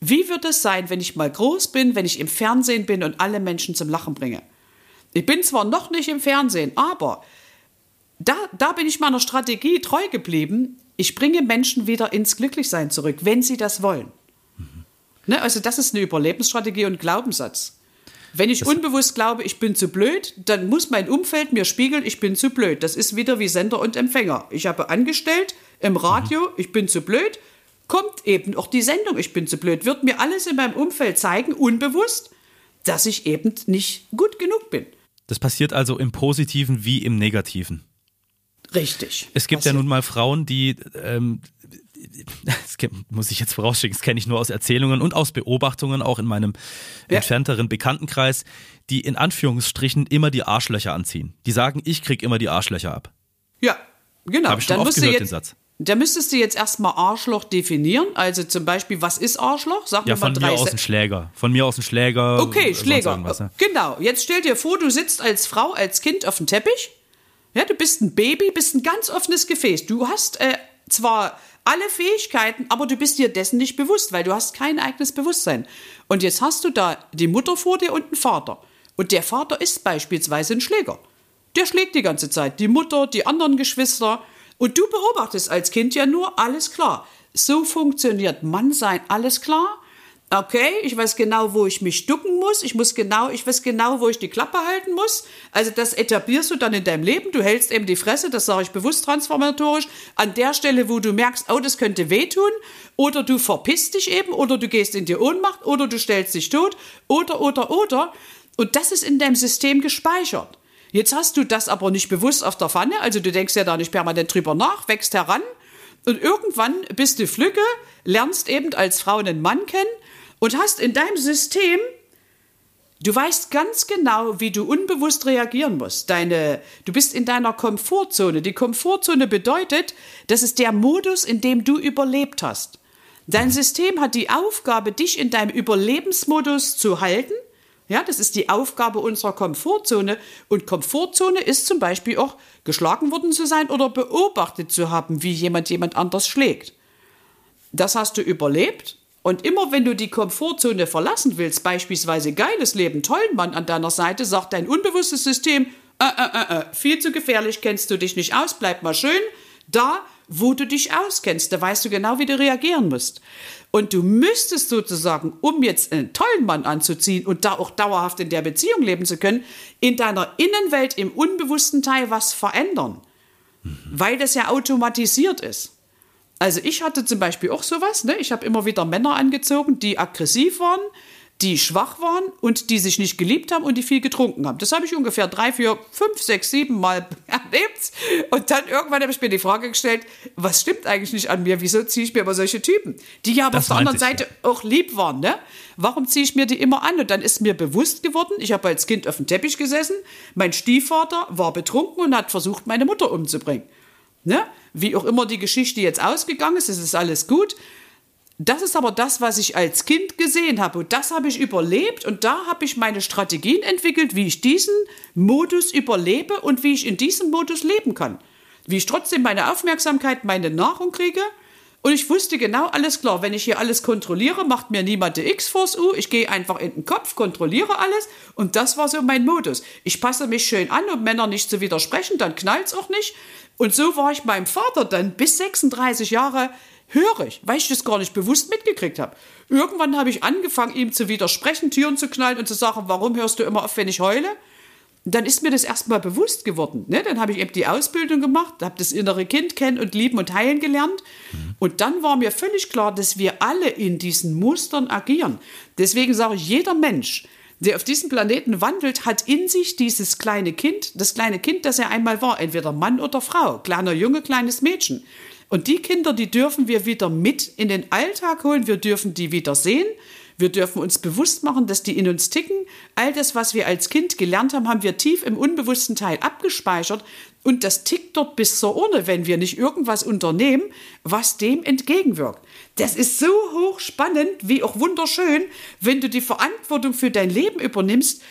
wie wird es sein, wenn ich mal groß bin, wenn ich im Fernsehen bin und alle Menschen zum Lachen bringe. Ich bin zwar noch nicht im Fernsehen, aber da, da bin ich meiner Strategie treu geblieben. Ich bringe Menschen wieder ins Glücklichsein zurück, wenn sie das wollen. Mhm. Ne, also das ist eine Überlebensstrategie und Glaubenssatz. Wenn ich das unbewusst glaube, ich bin zu blöd, dann muss mein Umfeld mir spiegeln, ich bin zu blöd. Das ist wieder wie Sender und Empfänger. Ich habe angestellt im Radio, mhm. ich bin zu blöd, kommt eben auch die Sendung, ich bin zu blöd, wird mir alles in meinem Umfeld zeigen, unbewusst, dass ich eben nicht gut genug bin. Das passiert also im Positiven wie im Negativen. Richtig. Es gibt passiert. ja nun mal Frauen, die, ähm, das muss ich jetzt vorausschicken, das kenne ich nur aus Erzählungen und aus Beobachtungen, auch in meinem ja. entfernteren Bekanntenkreis, die in Anführungsstrichen immer die Arschlöcher anziehen. Die sagen, ich krieg immer die Arschlöcher ab. Ja, genau. Habe ich schon Dann oft gehört, jetzt, den Satz. Da müsstest du jetzt erstmal Arschloch definieren. Also zum Beispiel, was ist Arschloch? Sag ja, mir von mir aus ein Schläger. Von mir aus ein Schläger. Okay, Schläger. Ja. Genau. Jetzt stell dir vor, du sitzt als Frau, als Kind auf dem Teppich. Ja, du bist ein Baby, bist ein ganz offenes Gefäß. Du hast äh, zwar alle Fähigkeiten, aber du bist dir dessen nicht bewusst, weil du hast kein eigenes Bewusstsein. Und jetzt hast du da die Mutter vor dir und einen Vater. Und der Vater ist beispielsweise ein Schläger. Der schlägt die ganze Zeit. Die Mutter, die anderen Geschwister. Und du beobachtest als Kind ja nur, alles klar. So funktioniert Mannsein, alles klar. Okay, ich weiß genau, wo ich mich ducken muss. Ich muss genau, ich weiß genau, wo ich die Klappe halten muss. Also das etablierst du dann in deinem Leben. Du hältst eben die Fresse, das sage ich bewusst transformatorisch, an der Stelle, wo du merkst, oh, das könnte wehtun. Oder du verpisst dich eben, oder du gehst in die Ohnmacht, oder du stellst dich tot, oder, oder, oder. Und das ist in deinem System gespeichert. Jetzt hast du das aber nicht bewusst auf der Pfanne, also du denkst ja da nicht permanent drüber nach, wächst heran und irgendwann bist du Flücke, lernst eben als Frau einen Mann kennen und hast in deinem System Du weißt ganz genau, wie du unbewusst reagieren musst. Deine, du bist in deiner Komfortzone. Die Komfortzone bedeutet, das ist der Modus, in dem du überlebt hast. Dein System hat die Aufgabe, dich in deinem Überlebensmodus zu halten ja, das ist die Aufgabe unserer Komfortzone. Und Komfortzone ist zum Beispiel auch geschlagen worden zu sein oder beobachtet zu haben, wie jemand jemand anders schlägt. Das hast du überlebt. Und immer wenn du die Komfortzone verlassen willst, beispielsweise geiles Leben, tollen Mann an deiner Seite, sagt dein unbewusstes System, äh, äh, äh, äh viel zu gefährlich, kennst du dich nicht aus, bleib mal schön da, wo du dich auskennst. Da weißt du genau, wie du reagieren musst. Und du müsstest sozusagen, um jetzt einen tollen Mann anzuziehen und da auch dauerhaft in der Beziehung leben zu können, in deiner Innenwelt im unbewussten Teil was verändern. Mhm. Weil das ja automatisiert ist. Also ich hatte zum Beispiel auch sowas, ne? ich habe immer wieder Männer angezogen, die aggressiv waren, die schwach waren und die sich nicht geliebt haben und die viel getrunken haben. Das habe ich ungefähr drei, vier, fünf, sechs, sieben Mal erlebt. Und dann irgendwann habe ich mir die Frage gestellt, was stimmt eigentlich nicht an mir? Wieso ziehe ich mir immer solche Typen? Die ja aber das auf der anderen Seite ja. auch lieb waren. Ne? Warum ziehe ich mir die immer an? Und dann ist mir bewusst geworden, ich habe als Kind auf dem Teppich gesessen, mein Stiefvater war betrunken und hat versucht, meine Mutter umzubringen. Ne? Wie auch immer die Geschichte jetzt ausgegangen ist, es ist alles gut. Das ist aber das, was ich als Kind gesehen habe. Und das habe ich überlebt. Und da habe ich meine Strategien entwickelt, wie ich diesen Modus überlebe und wie ich in diesem Modus leben kann. Wie ich trotzdem meine Aufmerksamkeit, meine Nahrung kriege. Und ich wusste genau, alles klar, wenn ich hier alles kontrolliere, macht mir niemand die X vors U. Ich gehe einfach in den Kopf, kontrolliere alles. Und das war so mein Modus. Ich passe mich schön an, um Männer nicht zu widersprechen, dann knallt es auch nicht. Und so war ich meinem Vater dann bis 36 Jahre hörig, weil ich das gar nicht bewusst mitgekriegt habe. Irgendwann habe ich angefangen, ihm zu widersprechen, Türen zu knallen und zu sagen, warum hörst du immer auf, wenn ich heule? Und dann ist mir das erstmal bewusst geworden. Ne? Dann habe ich eben die Ausbildung gemacht, habe das innere Kind kennen und lieben und heilen gelernt. Mhm. Und dann war mir völlig klar, dass wir alle in diesen Mustern agieren. Deswegen sage ich, jeder Mensch, der auf diesem Planeten wandelt, hat in sich dieses kleine Kind, das kleine Kind, das er einmal war, entweder Mann oder Frau, kleiner Junge, kleines Mädchen. Und die Kinder, die dürfen wir wieder mit in den Alltag holen, wir dürfen die wieder sehen, Wir dürfen uns bewusst machen, dass die in uns ticken. All das, was wir als Kind gelernt haben, haben wir tief im unbewussten Teil abgespeichert. Und das tickt dort bis zur Urne, wenn wir nicht irgendwas unternehmen, was dem entgegenwirkt. Das ist so hochspannend, wie auch wunderschön, wenn du die Verantwortung für dein Leben übernimmst,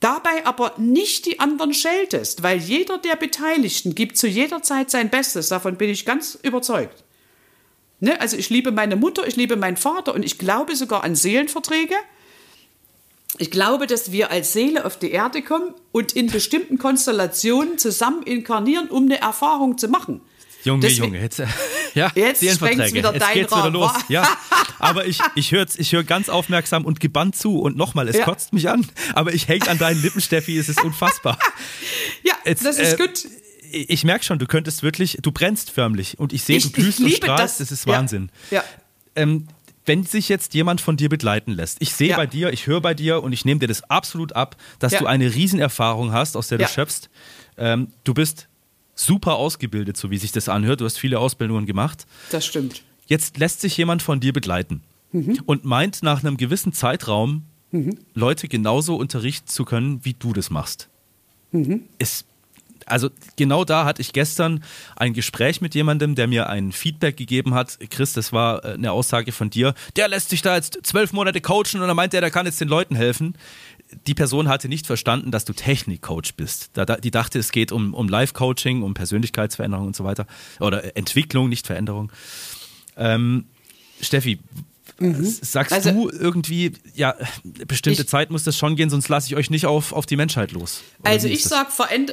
dabei aber nicht die anderen scheltest, weil jeder der Beteiligten gibt zu jeder Zeit sein Bestes. Davon bin ich ganz überzeugt. Ne? Also ich liebe meine Mutter, ich liebe meinen Vater und ich glaube sogar an Seelenverträge. Ich glaube, dass wir als Seele auf die Erde kommen und in bestimmten Konstellationen zusammen inkarnieren, um eine Erfahrung zu machen. Junge, Deswegen, Junge, jetzt, ja, jetzt Seelenverträge. Wieder jetzt geht's wieder los. Ja, aber ich, ich höre ich hör ganz aufmerksam und gebannt zu. Und nochmal, es ja. kotzt mich an, aber ich hänge an deinen Lippen, Steffi, es ist unfassbar. ja, jetzt, das ist äh, gut. Ich merke schon, du könntest wirklich, du brennst förmlich und ich sehe, du glühst und strahlst, das, das ist Wahnsinn. Ja. ja. Ähm, wenn sich jetzt jemand von dir begleiten lässt, ich sehe ja. bei dir, ich höre bei dir und ich nehme dir das absolut ab, dass ja. du eine Riesenerfahrung hast, aus der du schöpfst. Ähm, du bist super ausgebildet, so wie sich das anhört. Du hast viele Ausbildungen gemacht. Das stimmt. Jetzt lässt sich jemand von dir begleiten mhm. und meint nach einem gewissen Zeitraum mhm. Leute genauso unterrichten zu können, wie du das machst. Mhm. Es also genau da hatte ich gestern ein Gespräch mit jemandem, der mir ein Feedback gegeben hat. Chris, das war äh, eine Aussage von dir. Der lässt sich da jetzt zwölf Monate coachen und dann meint er, der kann jetzt den Leuten helfen. Die Person hatte nicht verstanden, dass du Technikcoach bist. Die dachte, es geht um, um Live-Coaching, um Persönlichkeitsveränderung und so weiter. Oder Entwicklung, nicht Veränderung. Ähm, Steffi, Mhm. Sagst also, du irgendwie, ja, bestimmte ich, Zeit muss das schon gehen, sonst lasse ich euch nicht auf, auf die Menschheit los. also ich, sag,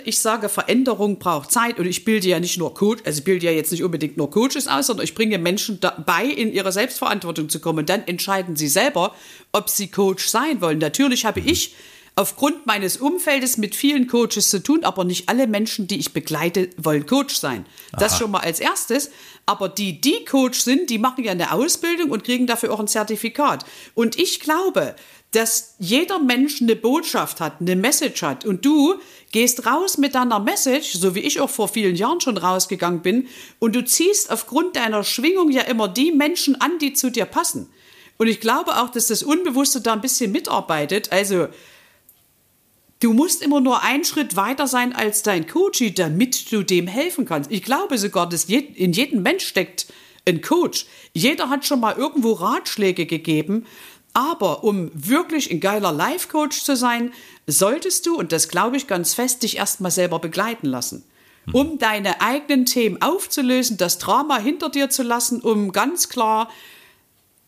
ich sage, Veränderung braucht Zeit und ich bilde ja nicht nur Coach, also ich bilde ja jetzt nicht unbedingt nur Coaches aus, sondern ich bringe Menschen dabei, in ihre Selbstverantwortung zu kommen. Und dann entscheiden sie selber, ob sie Coach sein wollen. Natürlich habe mhm. ich aufgrund meines Umfeldes mit vielen Coaches zu tun, aber nicht alle Menschen, die ich begleite, wollen Coach sein. Das Aha. schon mal als erstes. Aber die, die Coach sind, die machen ja eine Ausbildung und kriegen dafür auch ein Zertifikat. Und ich glaube, dass jeder Mensch eine Botschaft hat, eine Message hat. Und du gehst raus mit deiner Message, so wie ich auch vor vielen Jahren schon rausgegangen bin, und du ziehst aufgrund deiner Schwingung ja immer die Menschen an, die zu dir passen. Und ich glaube auch, dass das Unbewusste da ein bisschen mitarbeitet. Also, Du musst immer nur einen Schritt weiter sein als dein Coach, damit du dem helfen kannst. Ich glaube sogar, dass in jedem Mensch steckt ein Coach. Jeder hat schon mal irgendwo Ratschläge gegeben. Aber um wirklich ein geiler Life-Coach zu sein, solltest du, und das glaube ich ganz fest, dich erstmal selber begleiten lassen. Um deine eigenen Themen aufzulösen, das Drama hinter dir zu lassen, um ganz klar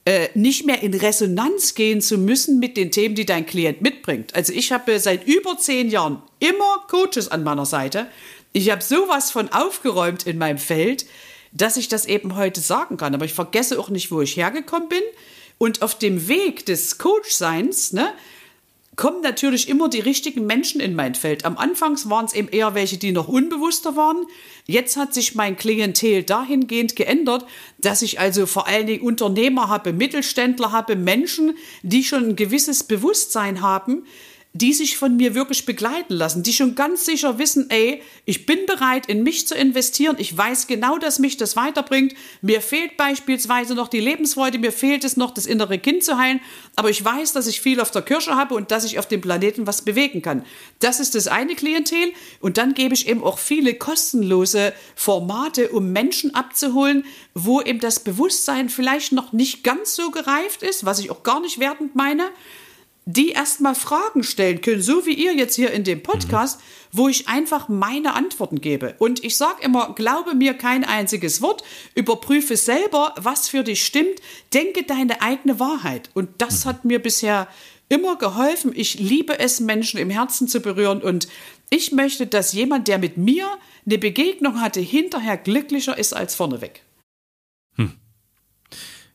äh, nicht mehr in Resonanz gehen zu müssen mit den Themen, die dein Klient mitbringt. Also ich habe seit über zehn Jahren immer Coaches an meiner Seite. Ich habe sowas von aufgeräumt in meinem Feld, dass ich das eben heute sagen kann. Aber ich vergesse auch nicht, wo ich hergekommen bin. Und auf dem Weg des Coachseins, ne, kommen natürlich immer die richtigen Menschen in mein Feld. Am Anfang waren es eben eher welche, die noch unbewusster waren. Jetzt hat sich mein Klientel dahingehend geändert, dass ich also vor allen Dingen Unternehmer habe, Mittelständler habe, Menschen, die schon ein gewisses Bewusstsein haben, die sich von mir wirklich begleiten lassen, die schon ganz sicher wissen, ey, ich bin bereit, in mich zu investieren, ich weiß genau, dass mich das weiterbringt, mir fehlt beispielsweise noch die Lebensfreude, mir fehlt es noch, das innere Kind zu heilen, aber ich weiß, dass ich viel auf der Kirsche habe und dass ich auf dem Planeten was bewegen kann. Das ist das eine Klientel. Und dann gebe ich eben auch viele kostenlose Formate, um Menschen abzuholen, wo eben das Bewusstsein vielleicht noch nicht ganz so gereift ist, was ich auch gar nicht wertend meine, die erstmal Fragen stellen können, so wie ihr jetzt hier in dem Podcast, mhm. wo ich einfach meine Antworten gebe. Und ich sage immer, glaube mir kein einziges Wort, überprüfe selber, was für dich stimmt, denke deine eigene Wahrheit. Und das mhm. hat mir bisher immer geholfen. Ich liebe es, Menschen im Herzen zu berühren und ich möchte, dass jemand, der mit mir eine Begegnung hatte, hinterher glücklicher ist als vorneweg. Hm.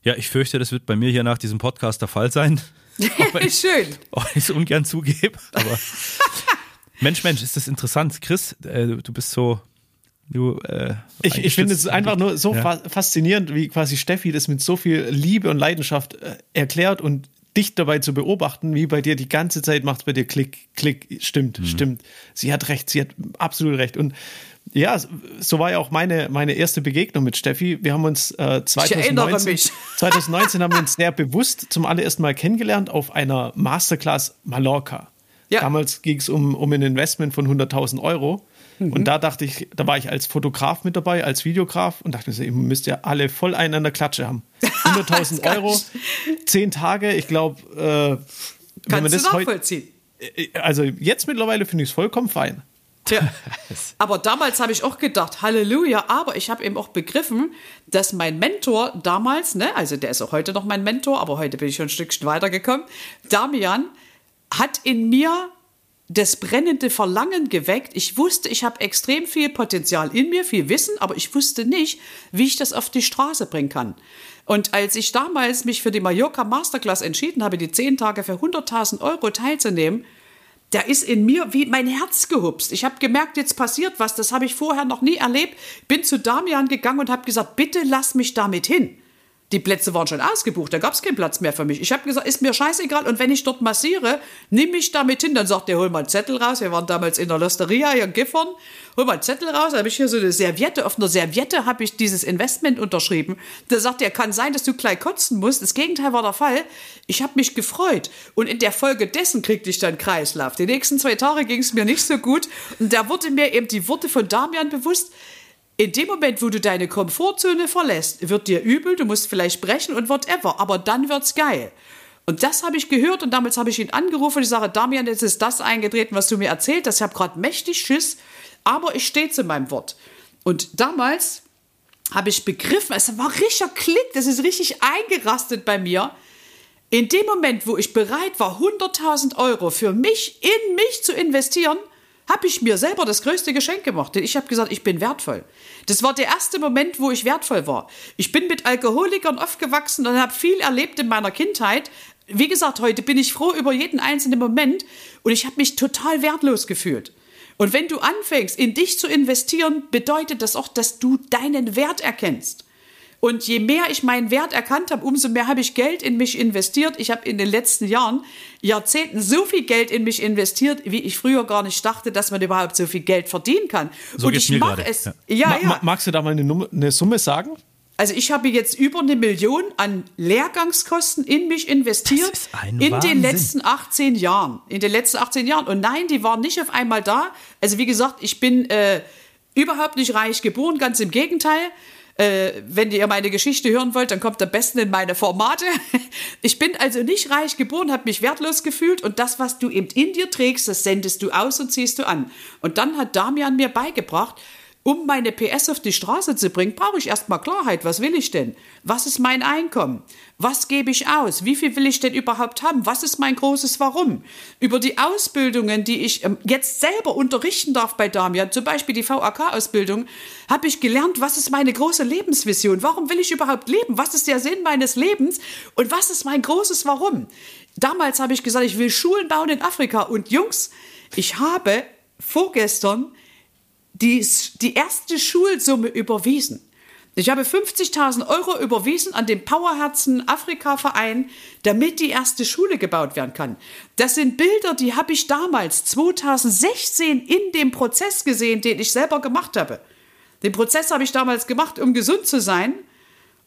Ja, ich fürchte, das wird bei mir hier nach diesem Podcast der Fall sein. Schön. Auch ich es ungern zugebe, aber Mensch, Mensch, ist das interessant. Chris, äh, du bist so. Du, äh, ich ich finde es einfach nur so ja. faszinierend, wie quasi Steffi das mit so viel Liebe und Leidenschaft äh, erklärt und dich dabei zu beobachten, wie bei dir die ganze Zeit macht es bei dir Klick, Klick, stimmt, mhm. stimmt. Sie hat recht, sie hat absolut recht. Und ja, so war ja auch meine, meine erste Begegnung mit Steffi. Wir haben uns äh, 2019, 2019 haben wir uns sehr bewusst zum allerersten Mal kennengelernt auf einer Masterclass Mallorca. Ja. Damals ging es um, um ein Investment von 100.000 Euro. Mhm. Und da dachte ich, da war ich als Fotograf mit dabei, als Videograf und dachte mir, ihr müsst ja alle voll einen an der Klatsche haben. 100.000 Euro, zehn Tage, ich glaube, äh, wenn man das nachvollziehen. Äh, also jetzt mittlerweile finde ich es vollkommen fein. Tja, aber damals habe ich auch gedacht, Halleluja, aber ich habe eben auch begriffen, dass mein Mentor damals, ne, also der ist auch heute noch mein Mentor, aber heute bin ich schon ein Stückchen weitergekommen, Damian hat in mir das brennende Verlangen geweckt. Ich wusste, ich habe extrem viel Potenzial in mir, viel Wissen, aber ich wusste nicht, wie ich das auf die Straße bringen kann. Und als ich damals mich für die Mallorca Masterclass entschieden habe, die zehn Tage für 100.000 Euro teilzunehmen, da ist in mir wie mein Herz gehupst. Ich habe gemerkt, jetzt passiert was, das habe ich vorher noch nie erlebt. Bin zu Damian gegangen und habe gesagt, bitte lass mich damit hin. Die Plätze waren schon ausgebucht, da gab es keinen Platz mehr für mich. Ich habe gesagt, ist mir scheißegal und wenn ich dort massiere, nimm mich damit hin. Dann sagt er, hol mal einen Zettel raus. Wir waren damals in der Losteria hier in Gifhorn. Hol mal einen Zettel raus. Da habe ich hier so eine Serviette. Auf einer Serviette habe ich dieses Investment unterschrieben. Da sagt er, kann sein, dass du gleich kotzen musst. Das Gegenteil war der Fall. Ich habe mich gefreut. Und in der Folge dessen kriegte ich dann Kreislauf. Die nächsten zwei Tage ging es mir nicht so gut. Und da wurde mir eben die Worte von Damian bewusst in dem Moment, wo du deine Komfortzone verlässt, wird dir übel, du musst vielleicht brechen und whatever, aber dann wird's geil. Und das habe ich gehört und damals habe ich ihn angerufen und ich sage, Damian, jetzt ist das eingetreten, was du mir erzählt hast. Ich habe gerade mächtig Schiss, aber ich stehe zu meinem Wort. Und damals habe ich begriffen, es war richtiger Klick, das ist richtig eingerastet bei mir. In dem Moment, wo ich bereit war, 100.000 Euro für mich in mich zu investieren, habe ich mir selber das größte Geschenk gemacht. Denn ich habe gesagt, ich bin wertvoll. Das war der erste Moment, wo ich wertvoll war. Ich bin mit Alkoholikern aufgewachsen und habe viel erlebt in meiner Kindheit. Wie gesagt, heute bin ich froh über jeden einzelnen Moment und ich habe mich total wertlos gefühlt. Und wenn du anfängst, in dich zu investieren, bedeutet das auch, dass du deinen Wert erkennst. Und je mehr ich meinen Wert erkannt habe, umso mehr habe ich Geld in mich investiert. Ich habe in den letzten Jahren, Jahrzehnten so viel Geld in mich investiert, wie ich früher gar nicht dachte, dass man überhaupt so viel Geld verdienen kann. So Und ich mache es. Ja. Ja, ja. Magst du da mal eine, eine Summe sagen? Also ich habe jetzt über eine Million an Lehrgangskosten in mich investiert in Wahnsinn. den letzten 18 Jahren. In den letzten 18 Jahren. Und nein, die waren nicht auf einmal da. Also wie gesagt, ich bin äh, überhaupt nicht reich geboren, ganz im Gegenteil. Äh, wenn ihr meine Geschichte hören wollt, dann kommt am besten in meine Formate. Ich bin also nicht reich geboren, habe mich wertlos gefühlt und das, was du eben in dir trägst, das sendest du aus und ziehst du an. Und dann hat Damian mir beigebracht, um meine PS auf die Straße zu bringen, brauche ich erstmal Klarheit. Was will ich denn? Was ist mein Einkommen? Was gebe ich aus? Wie viel will ich denn überhaupt haben? Was ist mein großes Warum? Über die Ausbildungen, die ich ähm, jetzt selber unterrichten darf bei Damian, zum Beispiel die VAK-Ausbildung, habe ich gelernt, was ist meine große Lebensvision? Warum will ich überhaupt leben? Was ist der Sinn meines Lebens? Und was ist mein großes Warum? Damals habe ich gesagt, ich will Schulen bauen in Afrika. Und Jungs, ich habe vorgestern die, die erste Schulsumme überwiesen. Ich habe 50.000 Euro überwiesen an den Powerherzen Afrika Verein, damit die erste Schule gebaut werden kann. Das sind Bilder, die habe ich damals 2016 in dem Prozess gesehen, den ich selber gemacht habe. Den Prozess habe ich damals gemacht, um gesund zu sein.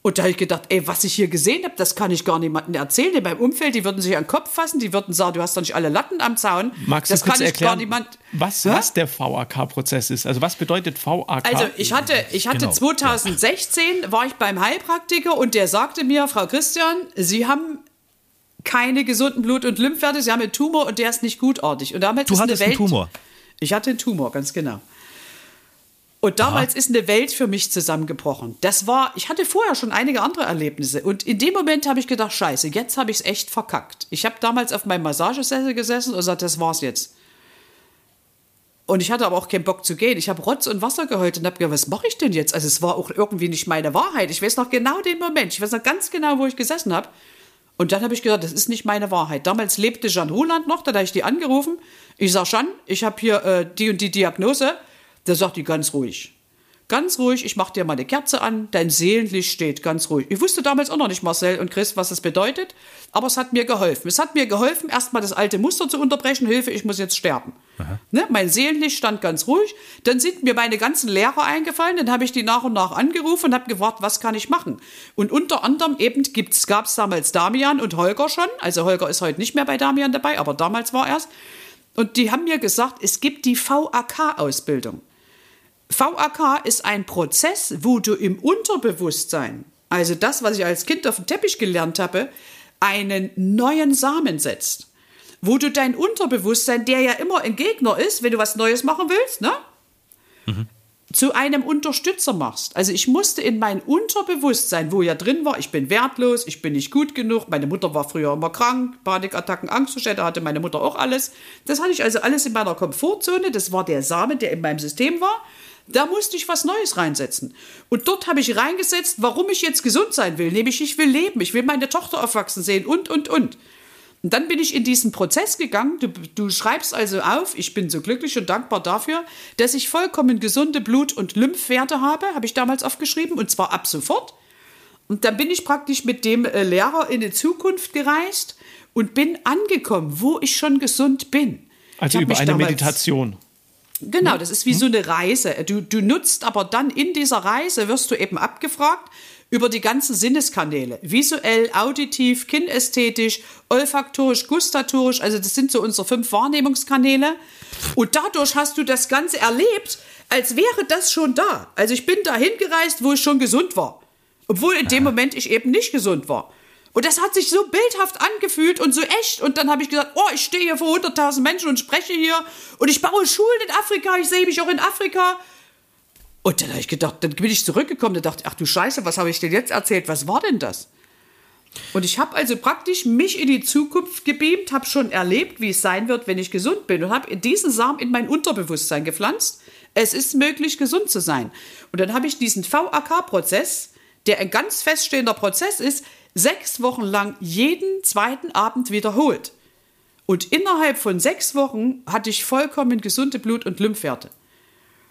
Und da habe ich gedacht, ey, was ich hier gesehen habe, das kann ich gar niemandem erzählen. In meinem Umfeld, die würden sich an den Kopf fassen, die würden sagen, du hast doch nicht alle Latten am Zaun. Magst das du kurz kann erklären, niemand, was, was der VAK-Prozess ist? Also was bedeutet VAK? Also ich hatte, ich hatte genau. 2016, war ich beim Heilpraktiker und der sagte mir, Frau Christian, Sie haben keine gesunden Blut- und Lymphwerte, Sie haben einen Tumor und der ist nicht gutartig. Und damit du ist hattest eine Welt, einen Tumor? Ich hatte einen Tumor, ganz genau. Und damals Aha. ist eine Welt für mich zusammengebrochen. Das war, ich hatte vorher schon einige andere Erlebnisse. Und in dem Moment habe ich gedacht, scheiße, jetzt habe ich es echt verkackt. Ich habe damals auf meinem Massagesessel gesessen und gesagt, das war's jetzt. Und ich hatte aber auch keinen Bock zu gehen. Ich habe Rotz und Wasser geheult und habe gedacht, was mache ich denn jetzt? Also es war auch irgendwie nicht meine Wahrheit. Ich weiß noch genau den Moment. Ich weiß noch ganz genau, wo ich gesessen habe. Und dann habe ich gesagt, das ist nicht meine Wahrheit. Damals lebte Jean Roland noch, da habe ich die angerufen. Ich sage, Jean, ich habe hier äh, die und die Diagnose. Da sagt die ganz ruhig. ganz ruhig, ich mache dir mal eine Kerze an, dein Seelenlicht steht ganz ruhig. Ich wusste damals auch noch nicht, Marcel und Chris, was das bedeutet, aber es hat mir geholfen. Es hat mir geholfen, erstmal das alte Muster zu unterbrechen, Hilfe, ich muss jetzt sterben. Ne? Mein Seelenlicht stand ganz ruhig, dann sind mir meine ganzen Lehrer eingefallen, dann habe ich die nach und nach angerufen und habe gefragt, was kann ich machen? Und unter anderem eben gab es damals Damian und Holger schon, also Holger ist heute nicht mehr bei Damian dabei, aber damals war er es. Und die haben mir gesagt, es gibt die VAK-Ausbildung. VAK ist ein Prozess, wo du im Unterbewusstsein, also das, was ich als Kind auf dem Teppich gelernt habe, einen neuen Samen setzt. Wo du dein Unterbewusstsein, der ja immer ein Gegner ist, wenn du was Neues machen willst, ne? Mhm. zu einem Unterstützer machst. Also ich musste in mein Unterbewusstsein, wo ja drin war, ich bin wertlos, ich bin nicht gut genug, meine Mutter war früher immer krank, Panikattacken, Angstzustände hatte meine Mutter auch alles. Das hatte ich also alles in meiner Komfortzone, das war der Samen, der in meinem System war. Da musste ich was Neues reinsetzen. Und dort habe ich reingesetzt, warum ich jetzt gesund sein will. Nämlich, ich will leben, ich will meine Tochter aufwachsen sehen und, und, und. Und dann bin ich in diesen Prozess gegangen. Du, du schreibst also auf, ich bin so glücklich und dankbar dafür, dass ich vollkommen gesunde Blut- und Lymphwerte habe, habe ich damals aufgeschrieben, und zwar ab sofort. Und dann bin ich praktisch mit dem äh, Lehrer in die Zukunft gereist und bin angekommen, wo ich schon gesund bin. Also über eine Meditation. Genau, das ist wie so eine Reise. Du, du nutzt aber dann in dieser Reise, wirst du eben abgefragt über die ganzen Sinneskanäle. Visuell, auditiv, kinästhetisch, olfaktorisch, gustatorisch. Also das sind so unsere fünf Wahrnehmungskanäle. Und dadurch hast du das Ganze erlebt, als wäre das schon da. Also ich bin dahin gereist, wo ich schon gesund war. Obwohl in dem Moment ich eben nicht gesund war. Und das hat sich so bildhaft angefühlt und so echt. Und dann habe ich gesagt, oh, ich stehe hier vor 100.000 Menschen und spreche hier und ich baue Schulen in Afrika, ich sehe mich auch in Afrika. Und dann habe ich gedacht, dann bin ich zurückgekommen und dachte, ach du Scheiße, was habe ich denn jetzt erzählt? Was war denn das? Und ich habe also praktisch mich in die Zukunft gebeamt, habe schon erlebt, wie es sein wird, wenn ich gesund bin und habe diesen Samen in mein Unterbewusstsein gepflanzt. Es ist möglich, gesund zu sein. Und dann habe ich diesen VAK-Prozess, der ein ganz feststehender Prozess ist, sechs Wochen lang jeden zweiten Abend wiederholt. Und innerhalb von sechs Wochen hatte ich vollkommen gesunde Blut- und Lymphwerte.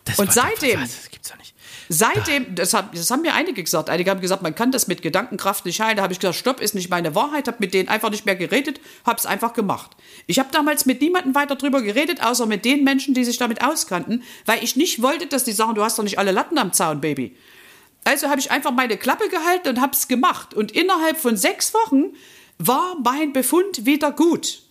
Das und seitdem, das gibt's ja nicht. Seitdem, das, hab, das, haben mir einige gesagt. Einige haben gesagt, man kann das mit Gedankenkraft nicht heilen. Da habe ich gesagt, stopp, ist nicht meine Wahrheit. Habe mit denen einfach nicht mehr geredet, habe es einfach gemacht. Ich habe damals mit niemandem weiter drüber geredet, außer mit den Menschen, die sich damit auskannten, weil ich nicht wollte, dass die sagen, du hast doch nicht alle Latten am Zaun, Baby. Also habe ich einfach meine Klappe gehalten und habe es gemacht. Und innerhalb von sechs Wochen war mein Befund wieder gut.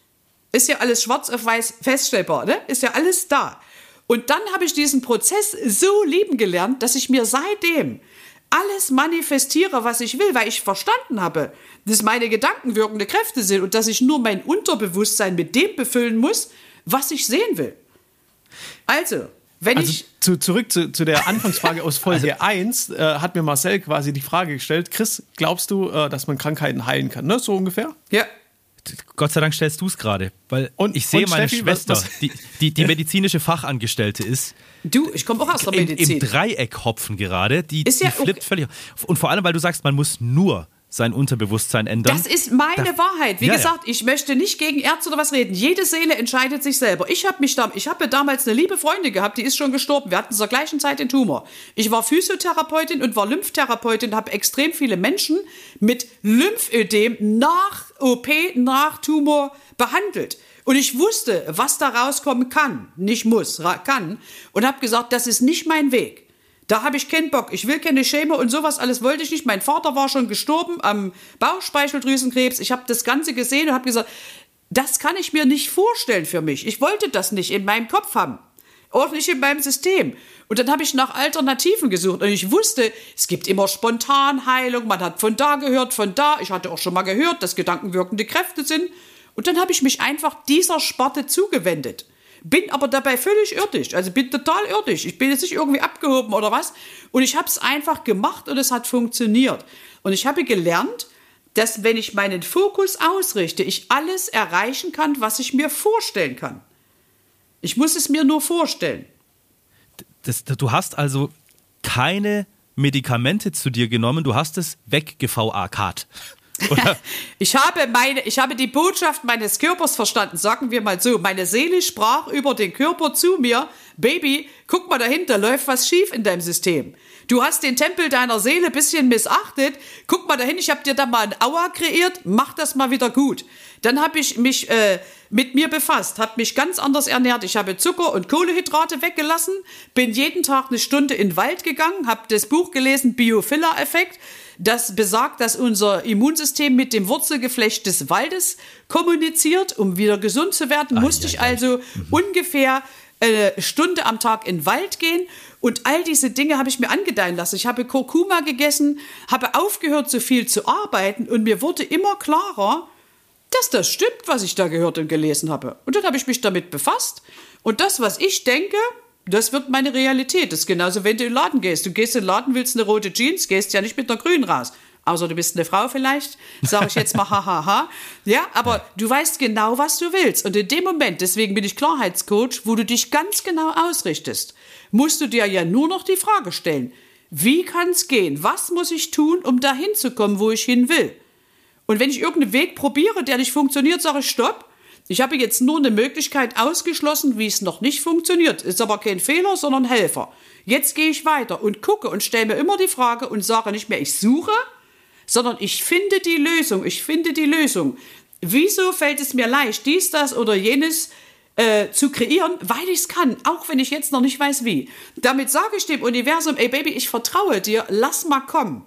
Ist ja alles schwarz auf weiß feststellbar, ne? Ist ja alles da. Und dann habe ich diesen Prozess so lieben gelernt, dass ich mir seitdem alles manifestiere, was ich will, weil ich verstanden habe, dass meine Gedanken wirkende Kräfte sind und dass ich nur mein Unterbewusstsein mit dem befüllen muss, was ich sehen will. Also, wenn also ich. Zu, zurück zu, zu der Anfangsfrage aus Folge also, 1 äh, hat mir Marcel quasi die Frage gestellt: Chris, glaubst du, äh, dass man Krankheiten heilen kann? Ne? So ungefähr? Ja. Gott sei Dank stellst du es gerade, weil und, ich sehe meine Steffi, Schwester, was, was? Die, die, die medizinische Fachangestellte ist. Du, ich komme auch aus der Medizin. Im, Im Dreieck hopfen gerade, die, ist ja die flippt okay. völlig. Und vor allem, weil du sagst, man muss nur sein Unterbewusstsein ändern. Das ist meine da, Wahrheit. Wie ja, gesagt, ja. ich möchte nicht gegen Ärzte oder was reden. Jede Seele entscheidet sich selber. Ich habe mich da, ich habe damals eine liebe Freundin gehabt, die ist schon gestorben. Wir hatten zur gleichen Zeit den Tumor. Ich war Physiotherapeutin und war Lymphtherapeutin, habe extrem viele Menschen mit Lymphödem nach OP, nach Tumor behandelt. Und ich wusste, was da rauskommen kann, nicht muss, kann. Und habe gesagt, das ist nicht mein Weg. Da habe ich keinen Bock. Ich will keine Schäme und sowas alles wollte ich nicht. Mein Vater war schon gestorben am Bauchspeicheldrüsenkrebs. Ich habe das Ganze gesehen und habe gesagt, das kann ich mir nicht vorstellen für mich. Ich wollte das nicht in meinem Kopf haben. Auch nicht in meinem System. Und dann habe ich nach Alternativen gesucht. Und ich wusste, es gibt immer Spontanheilung. Man hat von da gehört, von da. Ich hatte auch schon mal gehört, dass Gedanken wirkende Kräfte sind. Und dann habe ich mich einfach dieser Sparte zugewendet. Bin aber dabei völlig irdisch. Also bin total irdisch. Ich bin jetzt nicht irgendwie abgehoben oder was. Und ich habe es einfach gemacht und es hat funktioniert. Und ich habe gelernt, dass wenn ich meinen Fokus ausrichte, ich alles erreichen kann, was ich mir vorstellen kann. Ich muss es mir nur vorstellen. Das, du hast also keine Medikamente zu dir genommen, du hast es weggevauakart. ich, habe meine, ich habe die Botschaft meines Körpers verstanden, sagen wir mal so. Meine Seele sprach über den Körper zu mir, Baby, guck mal dahinter, läuft was schief in deinem System. Du hast den Tempel deiner Seele ein bisschen missachtet. Guck mal dahin, ich habe dir da mal ein Aua kreiert, mach das mal wieder gut. Dann habe ich mich äh, mit mir befasst, habe mich ganz anders ernährt. Ich habe Zucker und Kohlehydrate weggelassen, bin jeden Tag eine Stunde in den Wald gegangen, habe das Buch gelesen, Biofiller-Effekt. Das besagt, dass unser Immunsystem mit dem Wurzelgeflecht des Waldes kommuniziert. Um wieder gesund zu werden, ah, musste ja, ich also mhm. ungefähr eine Stunde am Tag in den Wald gehen und all diese Dinge habe ich mir angedeihen lassen. Ich habe Kurkuma gegessen, habe aufgehört, so viel zu arbeiten und mir wurde immer klarer, dass das stimmt, was ich da gehört und gelesen habe. Und dann habe ich mich damit befasst. Und das, was ich denke, das wird meine Realität. Das ist genauso, wenn du in den Laden gehst. Du gehst in den Laden, willst eine rote Jeans, gehst ja nicht mit einer grünen raus. Außer du bist eine Frau vielleicht, sage ich jetzt mal hahaha. Ha, ha. Ja, aber du weißt genau, was du willst. Und in dem Moment, deswegen bin ich Klarheitscoach, wo du dich ganz genau ausrichtest, musst du dir ja nur noch die Frage stellen, wie kann es gehen? Was muss ich tun, um dahin zu kommen, wo ich hin will? Und wenn ich irgendeinen Weg probiere, der nicht funktioniert, sage ich Stopp. Ich habe jetzt nur eine Möglichkeit ausgeschlossen, wie es noch nicht funktioniert. Ist aber kein Fehler, sondern Helfer. Jetzt gehe ich weiter und gucke und stelle mir immer die Frage und sage nicht mehr, ich suche, sondern ich finde die Lösung. Ich finde die Lösung. Wieso fällt es mir leicht, dies, das oder jenes äh, zu kreieren, weil ich es kann, auch wenn ich jetzt noch nicht weiß wie. Damit sage ich dem Universum, ey Baby, ich vertraue dir, lass mal kommen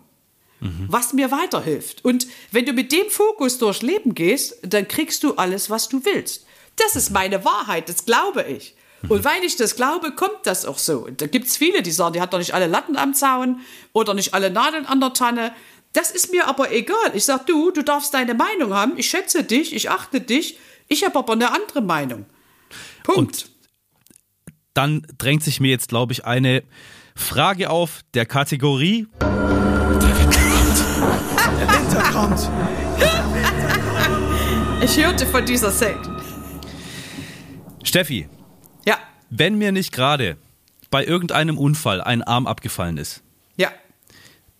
was mir weiterhilft. Und wenn du mit dem Fokus durchs Leben gehst, dann kriegst du alles, was du willst. Das ist meine Wahrheit, das glaube ich. Und weil ich das glaube, kommt das auch so. Da gibt es viele, die sagen, die hat doch nicht alle Latten am Zaun oder nicht alle Nadeln an der Tanne. Das ist mir aber egal. Ich sage, du, du darfst deine Meinung haben. Ich schätze dich, ich achte dich. Ich habe aber eine andere Meinung. Punkt. Und dann drängt sich mir jetzt, glaube ich, eine Frage auf der Kategorie. Winter kommt. Ich hörte von dieser Sekte. Steffi. Ja. Wenn mir nicht gerade bei irgendeinem Unfall ein Arm abgefallen ist. Ja.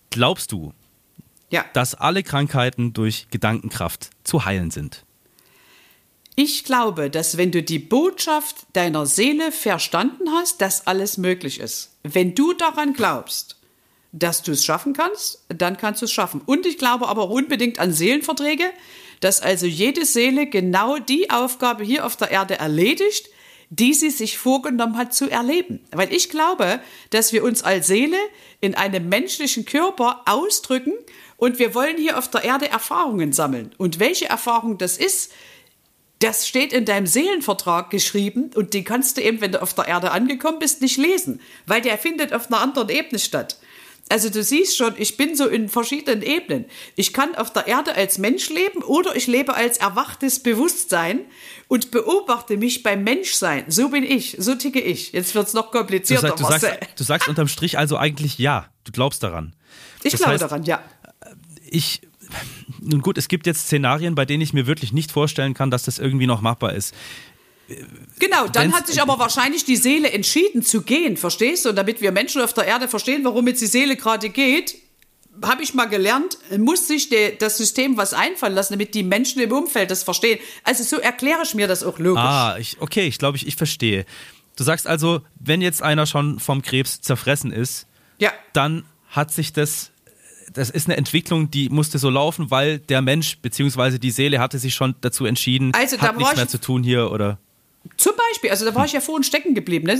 Glaubst du, ja. dass alle Krankheiten durch Gedankenkraft zu heilen sind? Ich glaube, dass wenn du die Botschaft deiner Seele verstanden hast, dass alles möglich ist. Wenn du daran glaubst, dass du es schaffen kannst, dann kannst du es schaffen. Und ich glaube aber auch unbedingt an Seelenverträge, dass also jede Seele genau die Aufgabe hier auf der Erde erledigt, die sie sich vorgenommen hat zu erleben. Weil ich glaube, dass wir uns als Seele in einem menschlichen Körper ausdrücken und wir wollen hier auf der Erde Erfahrungen sammeln. Und welche Erfahrung das ist, das steht in deinem Seelenvertrag geschrieben und den kannst du eben, wenn du auf der Erde angekommen bist, nicht lesen, weil der findet auf einer anderen Ebene statt. Also du siehst schon, ich bin so in verschiedenen Ebenen. Ich kann auf der Erde als Mensch leben oder ich lebe als erwachtes Bewusstsein und beobachte mich beim Menschsein. So bin ich, so ticke ich. Jetzt wird es noch komplizierter. Du, sag, du, sagst, du sagst unterm Strich also eigentlich ja, du glaubst daran. Ich das glaube heißt, daran, ja. Ich nun gut, es gibt jetzt Szenarien, bei denen ich mir wirklich nicht vorstellen kann, dass das irgendwie noch machbar ist. Genau, dann Wenn's hat sich aber wahrscheinlich die Seele entschieden zu gehen, verstehst du? Und damit wir Menschen auf der Erde verstehen, warum jetzt die Seele gerade geht, habe ich mal gelernt, muss sich de, das System was einfallen lassen, damit die Menschen im Umfeld das verstehen. Also so erkläre ich mir das auch logisch. Ah, ich, okay, ich glaube, ich, ich verstehe. Du sagst also, wenn jetzt einer schon vom Krebs zerfressen ist, ja. dann hat sich das das ist eine Entwicklung, die musste so laufen, weil der Mensch bzw. die Seele hatte sich schon dazu entschieden, also, hat nichts mehr zu tun hier oder zum Beispiel, also da war ich ja vorhin stecken geblieben. Ne?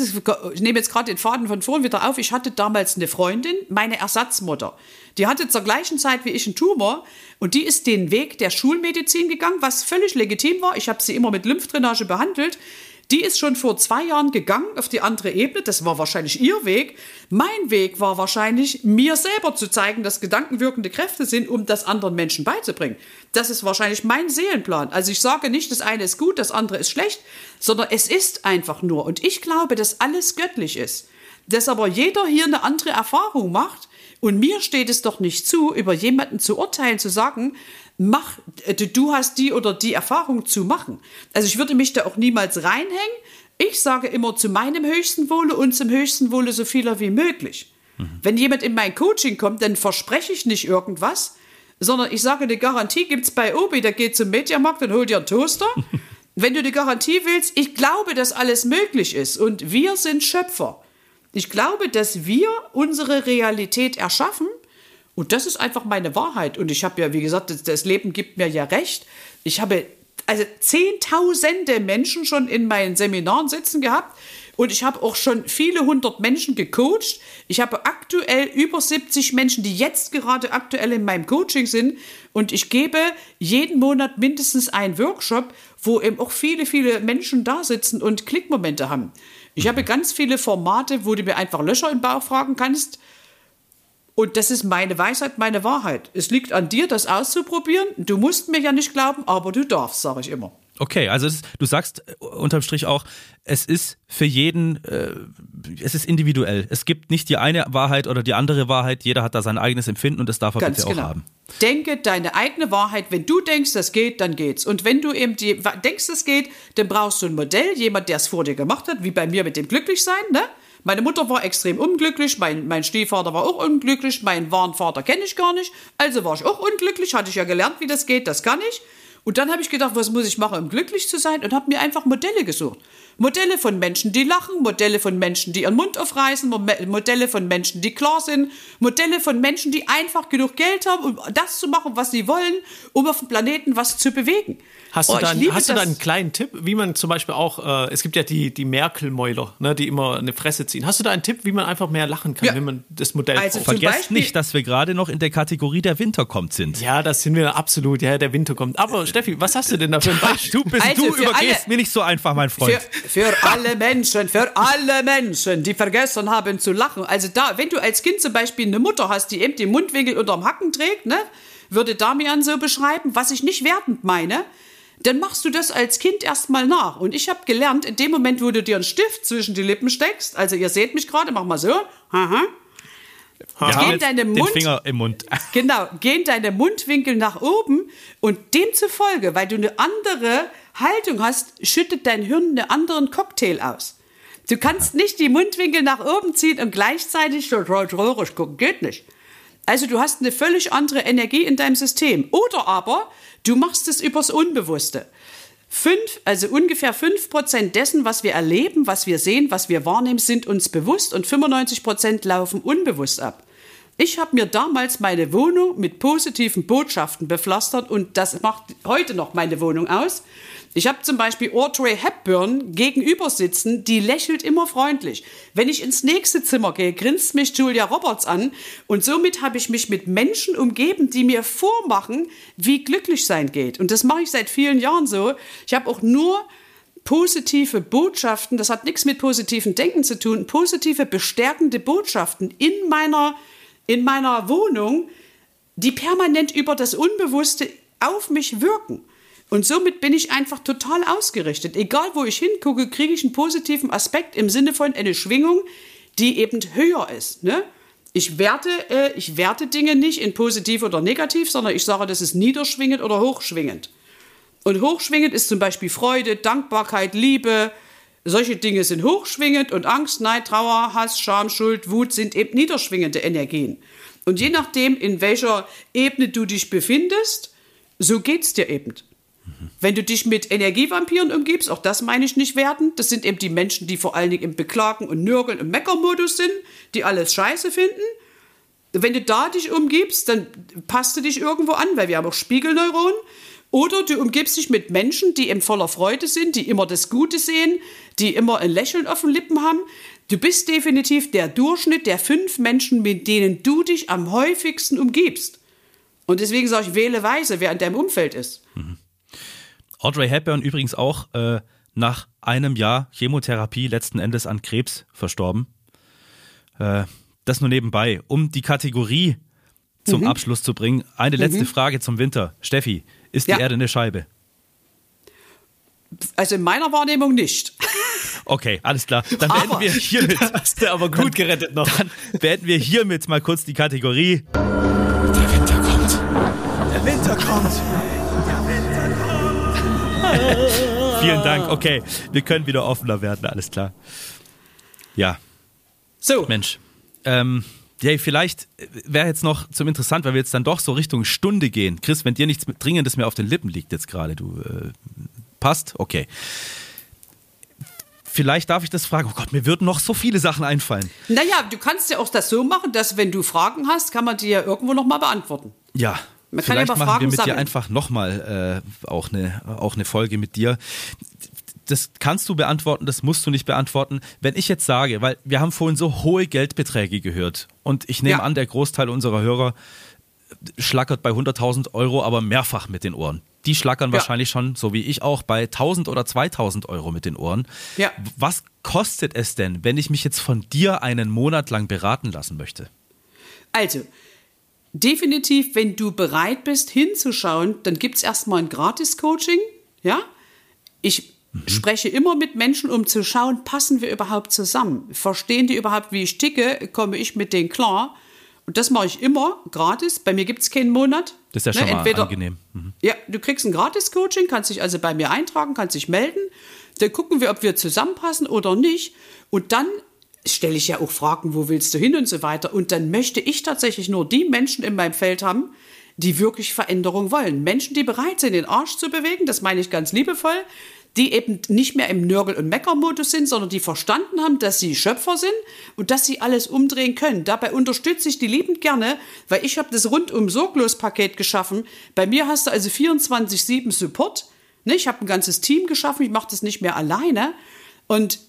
Ich nehme jetzt gerade den Faden von vorhin wieder auf. Ich hatte damals eine Freundin, meine Ersatzmutter. Die hatte zur gleichen Zeit wie ich einen Tumor und die ist den Weg der Schulmedizin gegangen, was völlig legitim war. Ich habe sie immer mit Lymphdrainage behandelt. Die ist schon vor zwei Jahren gegangen auf die andere Ebene. Das war wahrscheinlich ihr Weg. Mein Weg war wahrscheinlich, mir selber zu zeigen, dass gedankenwirkende Kräfte sind, um das anderen Menschen beizubringen. Das ist wahrscheinlich mein Seelenplan. Also ich sage nicht, das eine ist gut, das andere ist schlecht, sondern es ist einfach nur. Und ich glaube, dass alles göttlich ist. Dass aber jeder hier eine andere Erfahrung macht. Und mir steht es doch nicht zu, über jemanden zu urteilen, zu sagen, mach, äh, du hast die oder die Erfahrung zu machen. Also ich würde mich da auch niemals reinhängen. Ich sage immer zu meinem höchsten Wohle und zum höchsten Wohle so vieler wie möglich. Mhm. Wenn jemand in mein Coaching kommt, dann verspreche ich nicht irgendwas, sondern ich sage, eine Garantie gibt es bei Obi, der geht zum Mediamarkt und holt dir einen Toaster. wenn du die Garantie willst, ich glaube, dass alles möglich ist und wir sind Schöpfer. Ich glaube, dass wir unsere Realität erschaffen und das ist einfach meine Wahrheit. Und ich habe ja, wie gesagt, das, das Leben gibt mir ja recht. Ich habe also zehntausende Menschen schon in meinen Seminaren sitzen gehabt und ich habe auch schon viele hundert Menschen gecoacht. Ich habe aktuell über 70 Menschen, die jetzt gerade aktuell in meinem Coaching sind. Und ich gebe jeden Monat mindestens einen Workshop, wo eben auch viele, viele Menschen da sitzen und Klickmomente haben. Ich habe ganz viele Formate, wo du mir einfach Löcher im Bauch fragen kannst. Und das ist meine Weisheit, meine Wahrheit. Es liegt an dir, das auszuprobieren. Du musst mir ja nicht glauben, aber du darfst, sage ich immer. Okay, also ist, du sagst äh, unterm Strich auch, es ist für jeden, äh, es ist individuell. Es gibt nicht die eine Wahrheit oder die andere Wahrheit. Jeder hat da sein eigenes Empfinden und das darf er Ganz bitte genau. auch haben. Denke deine eigene Wahrheit. Wenn du denkst, das geht, dann geht's. Und wenn du eben die, denkst, es geht, dann brauchst du ein Modell, jemand, der es vor dir gemacht hat, wie bei mir mit dem Glücklichsein, ne? Meine Mutter war extrem unglücklich, mein, mein Stiefvater war auch unglücklich, meinen wahren Vater kenne ich gar nicht, also war ich auch unglücklich, hatte ich ja gelernt, wie das geht, das kann ich. Und dann habe ich gedacht, was muss ich machen, um glücklich zu sein? Und habe mir einfach Modelle gesucht. Modelle von Menschen, die lachen, Modelle von Menschen, die ihren Mund aufreißen, Modelle von Menschen, die klar sind, Modelle von Menschen, die einfach genug Geld haben, um das zu machen, was sie wollen, um auf dem Planeten was zu bewegen. Hast du, oh, dann, hast du da einen kleinen Tipp, wie man zum Beispiel auch, äh, es gibt ja die, die Merkel-Mäuler, ne, die immer eine Fresse ziehen. Hast du da einen Tipp, wie man einfach mehr lachen kann, ja. wenn man das Modell also braucht? Vergesst Beispiel, nicht, dass wir gerade noch in der Kategorie der Winter kommt sind. Ja, das sind wir absolut, ja, der Winter kommt. Aber Steffi, was hast du denn da für ein Beispiel? Du, bist, also du übergehst alle, mir nicht so einfach, mein Freund. Für, für alle Menschen, für alle Menschen, die vergessen haben zu lachen. Also da, wenn du als Kind zum Beispiel eine Mutter hast, die eben die Mundwinkel unterm Hacken trägt, ne, würde Damian so beschreiben, was ich nicht wertend meine, dann machst du das als Kind erstmal nach. Und ich habe gelernt, in dem Moment, wo du dir einen Stift zwischen die Lippen steckst, also ihr seht mich gerade, mach mal so, aha, ja, gehen deine Mund, Finger im Mund. Genau, gehen deine Mundwinkel nach oben und demzufolge, weil du eine andere Haltung hast, schüttet dein Hirn einen anderen Cocktail aus. Du kannst nicht die Mundwinkel nach oben ziehen und gleichzeitig so traurig gucken. Geht nicht. Also du hast eine völlig andere Energie in deinem System. Oder aber du machst es übers Unbewusste. Fünf, also ungefähr fünf Prozent dessen, was wir erleben, was wir sehen, was wir wahrnehmen, sind uns bewusst und 95 Prozent laufen unbewusst ab. Ich habe mir damals meine Wohnung mit positiven Botschaften bepflastert und das macht heute noch meine Wohnung aus. Ich habe zum Beispiel Audrey Hepburn gegenüber sitzen, die lächelt immer freundlich. Wenn ich ins nächste Zimmer gehe, grinst mich Julia Roberts an und somit habe ich mich mit Menschen umgeben, die mir vormachen, wie glücklich sein geht. Und das mache ich seit vielen Jahren so. Ich habe auch nur positive Botschaften, das hat nichts mit positivem Denken zu tun, positive bestärkende Botschaften in meiner in meiner Wohnung, die permanent über das Unbewusste auf mich wirken. Und somit bin ich einfach total ausgerichtet. Egal wo ich hingucke, kriege ich einen positiven Aspekt im Sinne von eine Schwingung, die eben höher ist. Ne? Ich, werte, äh, ich werte Dinge nicht in positiv oder negativ, sondern ich sage, das ist niederschwingend oder hochschwingend. Und hochschwingend ist zum Beispiel Freude, Dankbarkeit, Liebe. Solche Dinge sind hochschwingend und Angst, Neid, Trauer, Hass, Scham, Schuld, Wut sind eben niederschwingende Energien. Und je nachdem, in welcher Ebene du dich befindest, so geht es dir eben. Wenn du dich mit Energievampiren umgibst, auch das meine ich nicht werten, das sind eben die Menschen, die vor allen Dingen im Beklagen und Nörgeln und Meckermodus sind, die alles scheiße finden. Wenn du da dich umgibst, dann passt du dich irgendwo an, weil wir haben auch Spiegelneuronen. Oder du umgibst dich mit Menschen, die eben voller Freude sind, die immer das Gute sehen, die immer ein Lächeln auf den Lippen haben. Du bist definitiv der Durchschnitt der fünf Menschen, mit denen du dich am häufigsten umgibst. Und deswegen sage ich, wähle weise, wer in deinem Umfeld ist. Mhm. Audrey Hepburn übrigens auch äh, nach einem Jahr Chemotherapie letzten Endes an Krebs verstorben. Äh, das nur nebenbei. Um die Kategorie zum mhm. Abschluss zu bringen, eine letzte mhm. Frage zum Winter. Steffi, ist ja. die Erde eine Scheibe? Also in meiner Wahrnehmung nicht. Okay, alles klar. Dann werden aber, wir hiermit. Hast du aber gut gerettet noch. Dann werden wir hiermit mal kurz die Kategorie. Der Winter kommt. Der Winter kommt. Vielen Dank. Okay, wir können wieder offener werden, alles klar. Ja. So. Mensch. Ähm, ja, vielleicht wäre jetzt noch zum interessant, weil wir jetzt dann doch so Richtung Stunde gehen. Chris, wenn dir nichts Dringendes mehr auf den Lippen liegt jetzt gerade, du äh, Passt? Okay. Vielleicht darf ich das fragen. Oh Gott, mir würden noch so viele Sachen einfallen. Naja, du kannst ja auch das so machen, dass wenn du Fragen hast, kann man die ja irgendwo nochmal beantworten. Ja, Man kann vielleicht ja machen wir mit dir sammeln. einfach nochmal äh, auch, eine, auch eine Folge mit dir. Das kannst du beantworten, das musst du nicht beantworten. Wenn ich jetzt sage, weil wir haben vorhin so hohe Geldbeträge gehört und ich nehme Ja. an, der Großteil unserer Hörer schlackert bei 100.000 Euro aber mehrfach mit den Ohren. Die schlackern Ja. wahrscheinlich schon, so wie ich auch, bei 1.000 oder 2.000 Euro mit den Ohren. Ja. Was kostet es denn, wenn ich mich jetzt von dir einen Monat lang beraten lassen möchte? Also, definitiv, wenn du bereit bist, hinzuschauen, dann gibt es erstmal ein Gratis-Coaching. Ja? Ich spreche immer mit Menschen, um zu schauen, passen wir überhaupt zusammen? Verstehen die überhaupt, wie ich ticke? Komme ich mit denen klar? Und das mache ich immer gratis. Bei mir gibt es keinen Monat. Das ist ja schon Ne, mal entweder- angenehm. Mhm. Ja, du kriegst ein Gratis-Coaching, kannst dich also bei mir eintragen, kannst dich melden. Dann gucken wir, ob wir zusammenpassen oder nicht. Und dann stelle ich ja auch Fragen, wo willst du hin und so weiter. Und dann möchte ich tatsächlich nur die Menschen in meinem Feld haben, die wirklich Veränderung wollen. Menschen, die bereit sind, den Arsch zu bewegen, das meine ich ganz liebevoll, die eben nicht mehr im Nörgel- und Meckermodus sind, sondern die verstanden haben, dass sie Schöpfer sind und dass sie alles umdrehen können. Dabei unterstütze ich die liebend gerne, weil ich habe das rundum sorglos Paket geschaffen. Bei mir hast du also 24/7 Support. Ne, ich habe ein ganzes Team geschaffen, ich mache das nicht mehr alleine. Und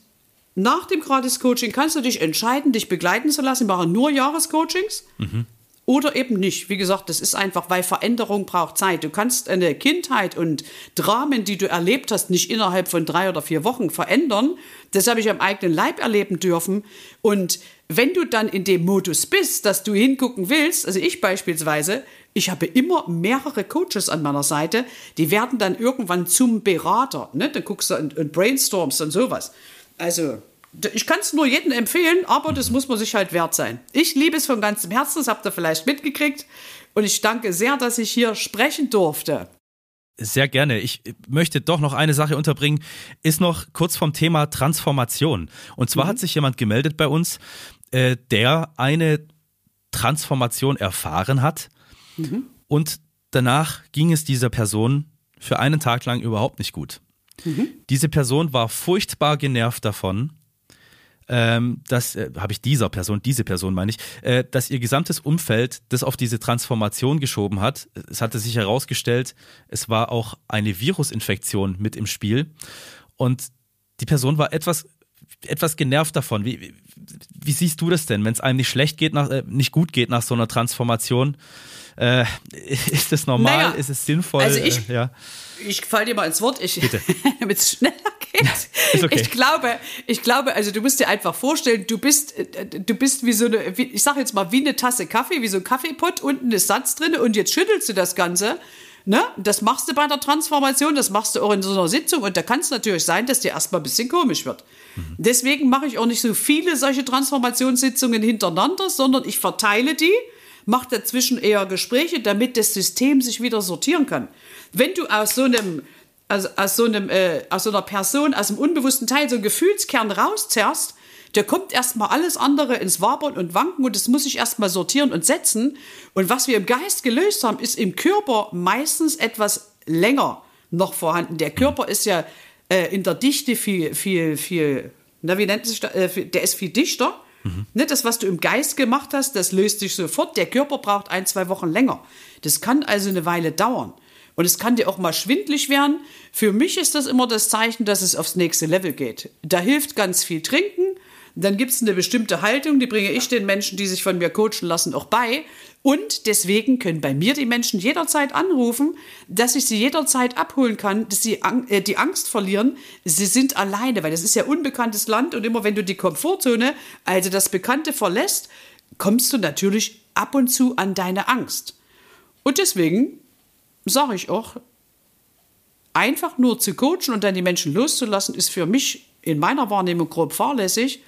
nach dem Gratis-Coaching kannst du dich entscheiden, dich begleiten zu lassen. Wir machen nur Jahrescoachings oder eben nicht. Wie gesagt, das ist einfach, weil Veränderung braucht Zeit. Du kannst eine Kindheit und Dramen, die du erlebt hast, nicht innerhalb von drei oder vier Wochen verändern. Das habe ich am eigenen Leib erleben dürfen. Und wenn du dann in dem Modus bist, dass du hingucken willst, also ich beispielsweise, ich habe immer mehrere Coaches an meiner Seite, die werden dann irgendwann zum Berater. Ne? Dann guckst du und, und brainstormst und sowas. Also, ich kann es nur jedem empfehlen, aber das muss man sich halt wert sein. Ich liebe es von ganzem Herzen, das habt ihr vielleicht mitgekriegt. Und ich danke sehr, dass ich hier sprechen durfte. Sehr gerne. Ich möchte doch noch eine Sache unterbringen, ist noch kurz vom Thema Transformation. Und zwar hat sich jemand gemeldet bei uns, äh, der eine Transformation erfahren hat und danach ging es dieser Person für einen Tag lang überhaupt nicht gut. Diese Person war furchtbar genervt davon, ähm, dass, äh, habe ich dieser Person, diese Person meine ich, äh, dass ihr gesamtes Umfeld das auf diese Transformation geschoben hat. Es hatte sich herausgestellt, es war auch eine Virusinfektion mit im Spiel. Und die Person war etwas, etwas genervt davon. Wie, wie, wie siehst du das denn, wenn es einem nicht schlecht geht, nach, äh, nicht gut geht nach so einer Transformation? Äh, ist das normal? Naja, ist es sinnvoll? also ich- äh, ja. Ich falle dir mal ins Wort, ich, Bitte. damit es schneller geht. Ist okay. Ich glaube, ich glaube, also du musst dir einfach vorstellen, du bist, äh, du bist wie so eine, wie, ich sage jetzt mal wie eine Tasse Kaffee, wie so ein Kaffeepott, unten ist Satz drin und jetzt schüttelst du das Ganze. Ne? Das machst du bei der Transformation, das machst du auch in so einer Sitzung und da kann es natürlich sein, dass dir erstmal ein bisschen komisch wird. Deswegen mache ich auch nicht so viele solche Transformationssitzungen hintereinander, sondern ich verteile die, mache dazwischen eher Gespräche, damit das System sich wieder sortieren kann. Wenn du aus so einem also aus so einem äh, aus so einer Person aus dem unbewussten Teil so einen Gefühlskern rauszerrst, der kommt erstmal alles andere ins Wabern und Wanken und das muss sich erstmal sortieren und setzen. Und was wir im Geist gelöst haben, ist im Körper meistens etwas länger noch vorhanden. Der Körper ist ja äh, in der Dichte viel, viel, viel, na, wie nennt sich das? Äh, der ist viel dichter. Ne, das, was du im Geist gemacht hast, das löst sich sofort. Der Körper braucht ein, zwei Wochen länger. Das kann also eine Weile dauern. Und es kann dir auch mal schwindlig werden. Für mich ist das immer das Zeichen, dass es aufs nächste Level geht. Da hilft ganz viel Trinken. Dann gibt es eine bestimmte Haltung, die bringe ich den Menschen, die sich von mir coachen lassen, auch bei. Und deswegen können bei mir die Menschen jederzeit anrufen, dass ich sie jederzeit abholen kann, dass sie ang äh, die Angst verlieren. Sie sind alleine, weil das ist ja unbekanntes Land und immer wenn du die Komfortzone, also das Bekannte verlässt, kommst du natürlich ab und zu an deine Angst. Und deswegen sage ich auch, einfach nur zu coachen und dann die Menschen loszulassen, ist für mich in meiner Wahrnehmung grob fahrlässig.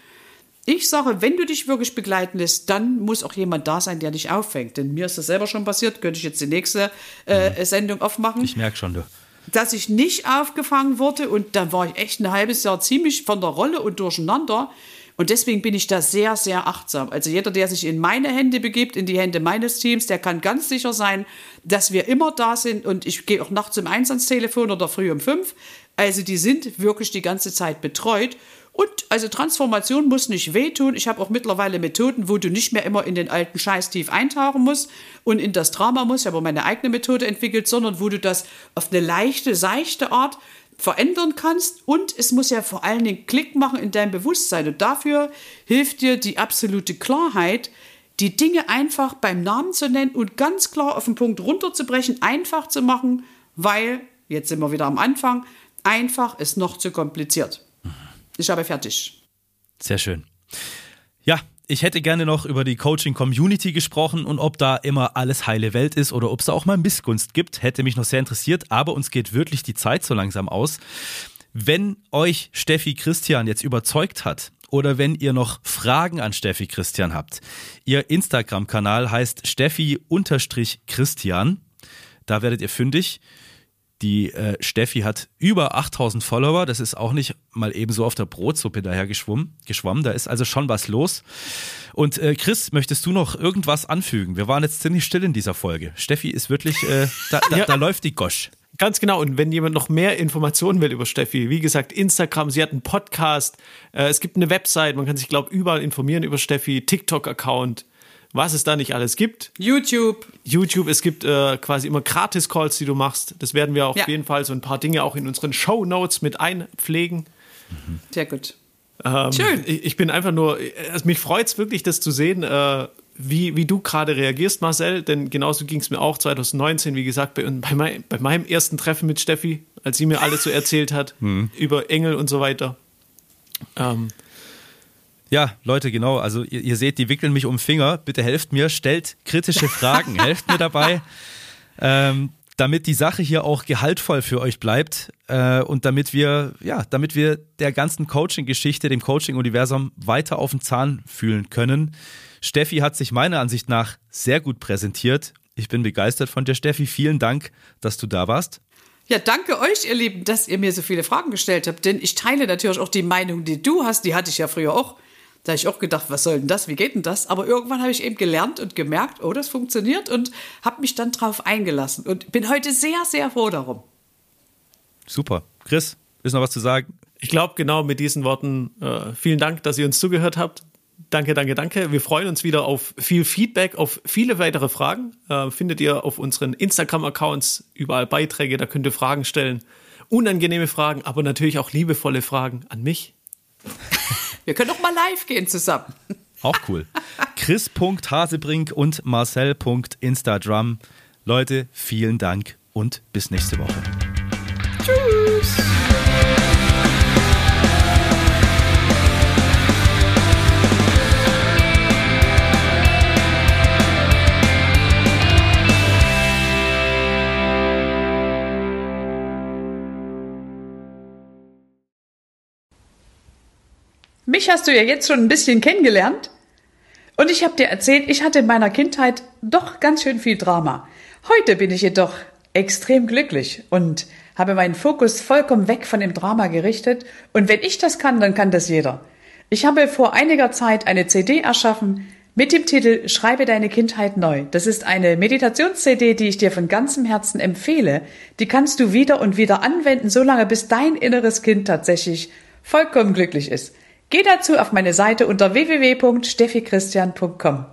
Ich sage, wenn du dich wirklich begleiten lässt, dann muss auch jemand da sein, der dich auffängt. Denn mir ist das selber schon passiert, könnte ich jetzt die nächste äh, Sendung aufmachen Ich merke schon, du. dass ich nicht aufgefangen wurde und dann war ich echt ein halbes Jahr ziemlich von der Rolle und durcheinander. Und deswegen bin ich da sehr, sehr achtsam. Also jeder, der sich in meine Hände begibt, in die Hände meines Teams, der kann ganz sicher sein, dass wir immer da sind. Und ich gehe auch nachts um eins ans Telefon oder früh um fünf. Also die sind wirklich die ganze Zeit betreut. Und also Transformation muss nicht wehtun. Ich habe auch mittlerweile Methoden, wo du nicht mehr immer in den alten Scheiß tief eintauchen musst und in das Drama musst. Ich habe meine eigene Methode entwickelt, sondern wo du das auf eine leichte, seichte Art verändern kannst und es muss ja vor allen Dingen Klick machen in deinem Bewusstsein und dafür hilft dir die absolute Klarheit, die Dinge einfach beim Namen zu nennen und ganz klar auf den Punkt runterzubrechen, einfach zu machen, weil, jetzt sind wir wieder am Anfang, einfach ist noch zu kompliziert. Ich habe fertig. Sehr schön. Ja, ich hätte gerne noch über die Coaching-Community gesprochen und ob da immer alles heile Welt ist oder ob es da auch mal Missgunst gibt, hätte mich noch sehr interessiert, aber uns geht wirklich die Zeit so langsam aus. Wenn euch Steffi Christian jetzt überzeugt hat, oder wenn ihr noch Fragen an Steffi Christian habt. Ihr Instagram-Kanal heißt Steffi-Christian. Da werdet ihr fündig. Die äh, Steffi hat über 8000 Follower. Das ist auch nicht mal eben so auf der Brotsuppe daher geschwommen. geschwommen. Da ist also schon was los. Und äh, Chris, möchtest du noch irgendwas anfügen? Wir waren jetzt ziemlich still in dieser Folge. Steffi ist wirklich, äh, da, da, ja. da läuft die Gosch. Ganz genau. Und wenn jemand noch mehr Informationen will über Steffi, wie gesagt, Instagram, sie hat einen Podcast, äh, es gibt eine Website, man kann sich, glaube ich, überall informieren über Steffi, TikTok-Account was es da nicht alles gibt. YouTube. YouTube, es gibt äh, quasi immer Gratis-Calls, die du machst. Das werden wir auf ja. jeden Fall so ein paar Dinge auch in unseren Show Notes mit einpflegen. Mhm. Sehr gut. Ähm, Schön. Ich, ich, bin einfach nur, also mich freut es wirklich, das zu sehen, äh, wie, wie du gerade reagierst, Marcel. Denn genauso ging es mir auch 2019, wie gesagt, bei, bei, mein, bei, meinem ersten Treffen mit Steffi, als sie mir alles so erzählt hat mhm. über Engel und so weiter. Ähm, ja, Leute, genau. Also ihr, ihr, seht, die wickeln mich um Finger. Bitte helft mir, stellt kritische Fragen, helft mir dabei, ähm, damit die Sache hier auch gehaltvoll für euch bleibt äh, und damit wir, ja, damit wir der ganzen Coaching-Geschichte, dem Coaching-Universum weiter auf den Zahn fühlen können. Steffi hat sich meiner Ansicht nach sehr gut präsentiert. Ich bin begeistert von dir, Steffi. Vielen Dank, dass du da warst. Ja, danke euch, ihr Lieben, dass ihr mir so viele Fragen gestellt habt, denn ich teile natürlich auch die Meinung, die du hast, die hatte ich ja früher auch. Da habe ich auch gedacht, was soll denn das? Wie geht denn das? Aber irgendwann habe ich eben gelernt und gemerkt, oh, das funktioniert und habe mich dann drauf eingelassen und bin heute sehr, sehr froh darum. Super. Chris, ist noch was zu sagen? Ich glaube, genau mit diesen Worten, äh, vielen Dank, dass ihr uns zugehört habt. Danke, danke, danke. Wir freuen uns wieder auf viel Feedback, auf viele weitere Fragen. Äh, findet ihr auf unseren Instagram-Accounts überall Beiträge, da könnt ihr Fragen stellen. Unangenehme Fragen, aber natürlich auch liebevolle Fragen an mich. Wir können doch mal live gehen zusammen. Auch cool. Chris.hasebrink und Marcel.instadrum. Leute, vielen Dank und bis nächste Woche. Mich hast du ja jetzt schon ein bisschen kennengelernt. Und ich habe dir erzählt, ich hatte in meiner Kindheit doch ganz schön viel Drama. Heute bin ich jedoch extrem glücklich und habe meinen Fokus vollkommen weg von dem Drama gerichtet. Und wenn ich das kann, dann kann das jeder. Ich habe vor einiger Zeit eine CD erschaffen mit dem Titel Schreibe deine Kindheit neu. Das ist eine Meditations-CD, die ich dir von ganzem Herzen empfehle. Die kannst du wieder und wieder anwenden, solange bis dein inneres Kind tatsächlich vollkommen glücklich ist. Geh dazu auf meine Seite unter www.steffichristian.com.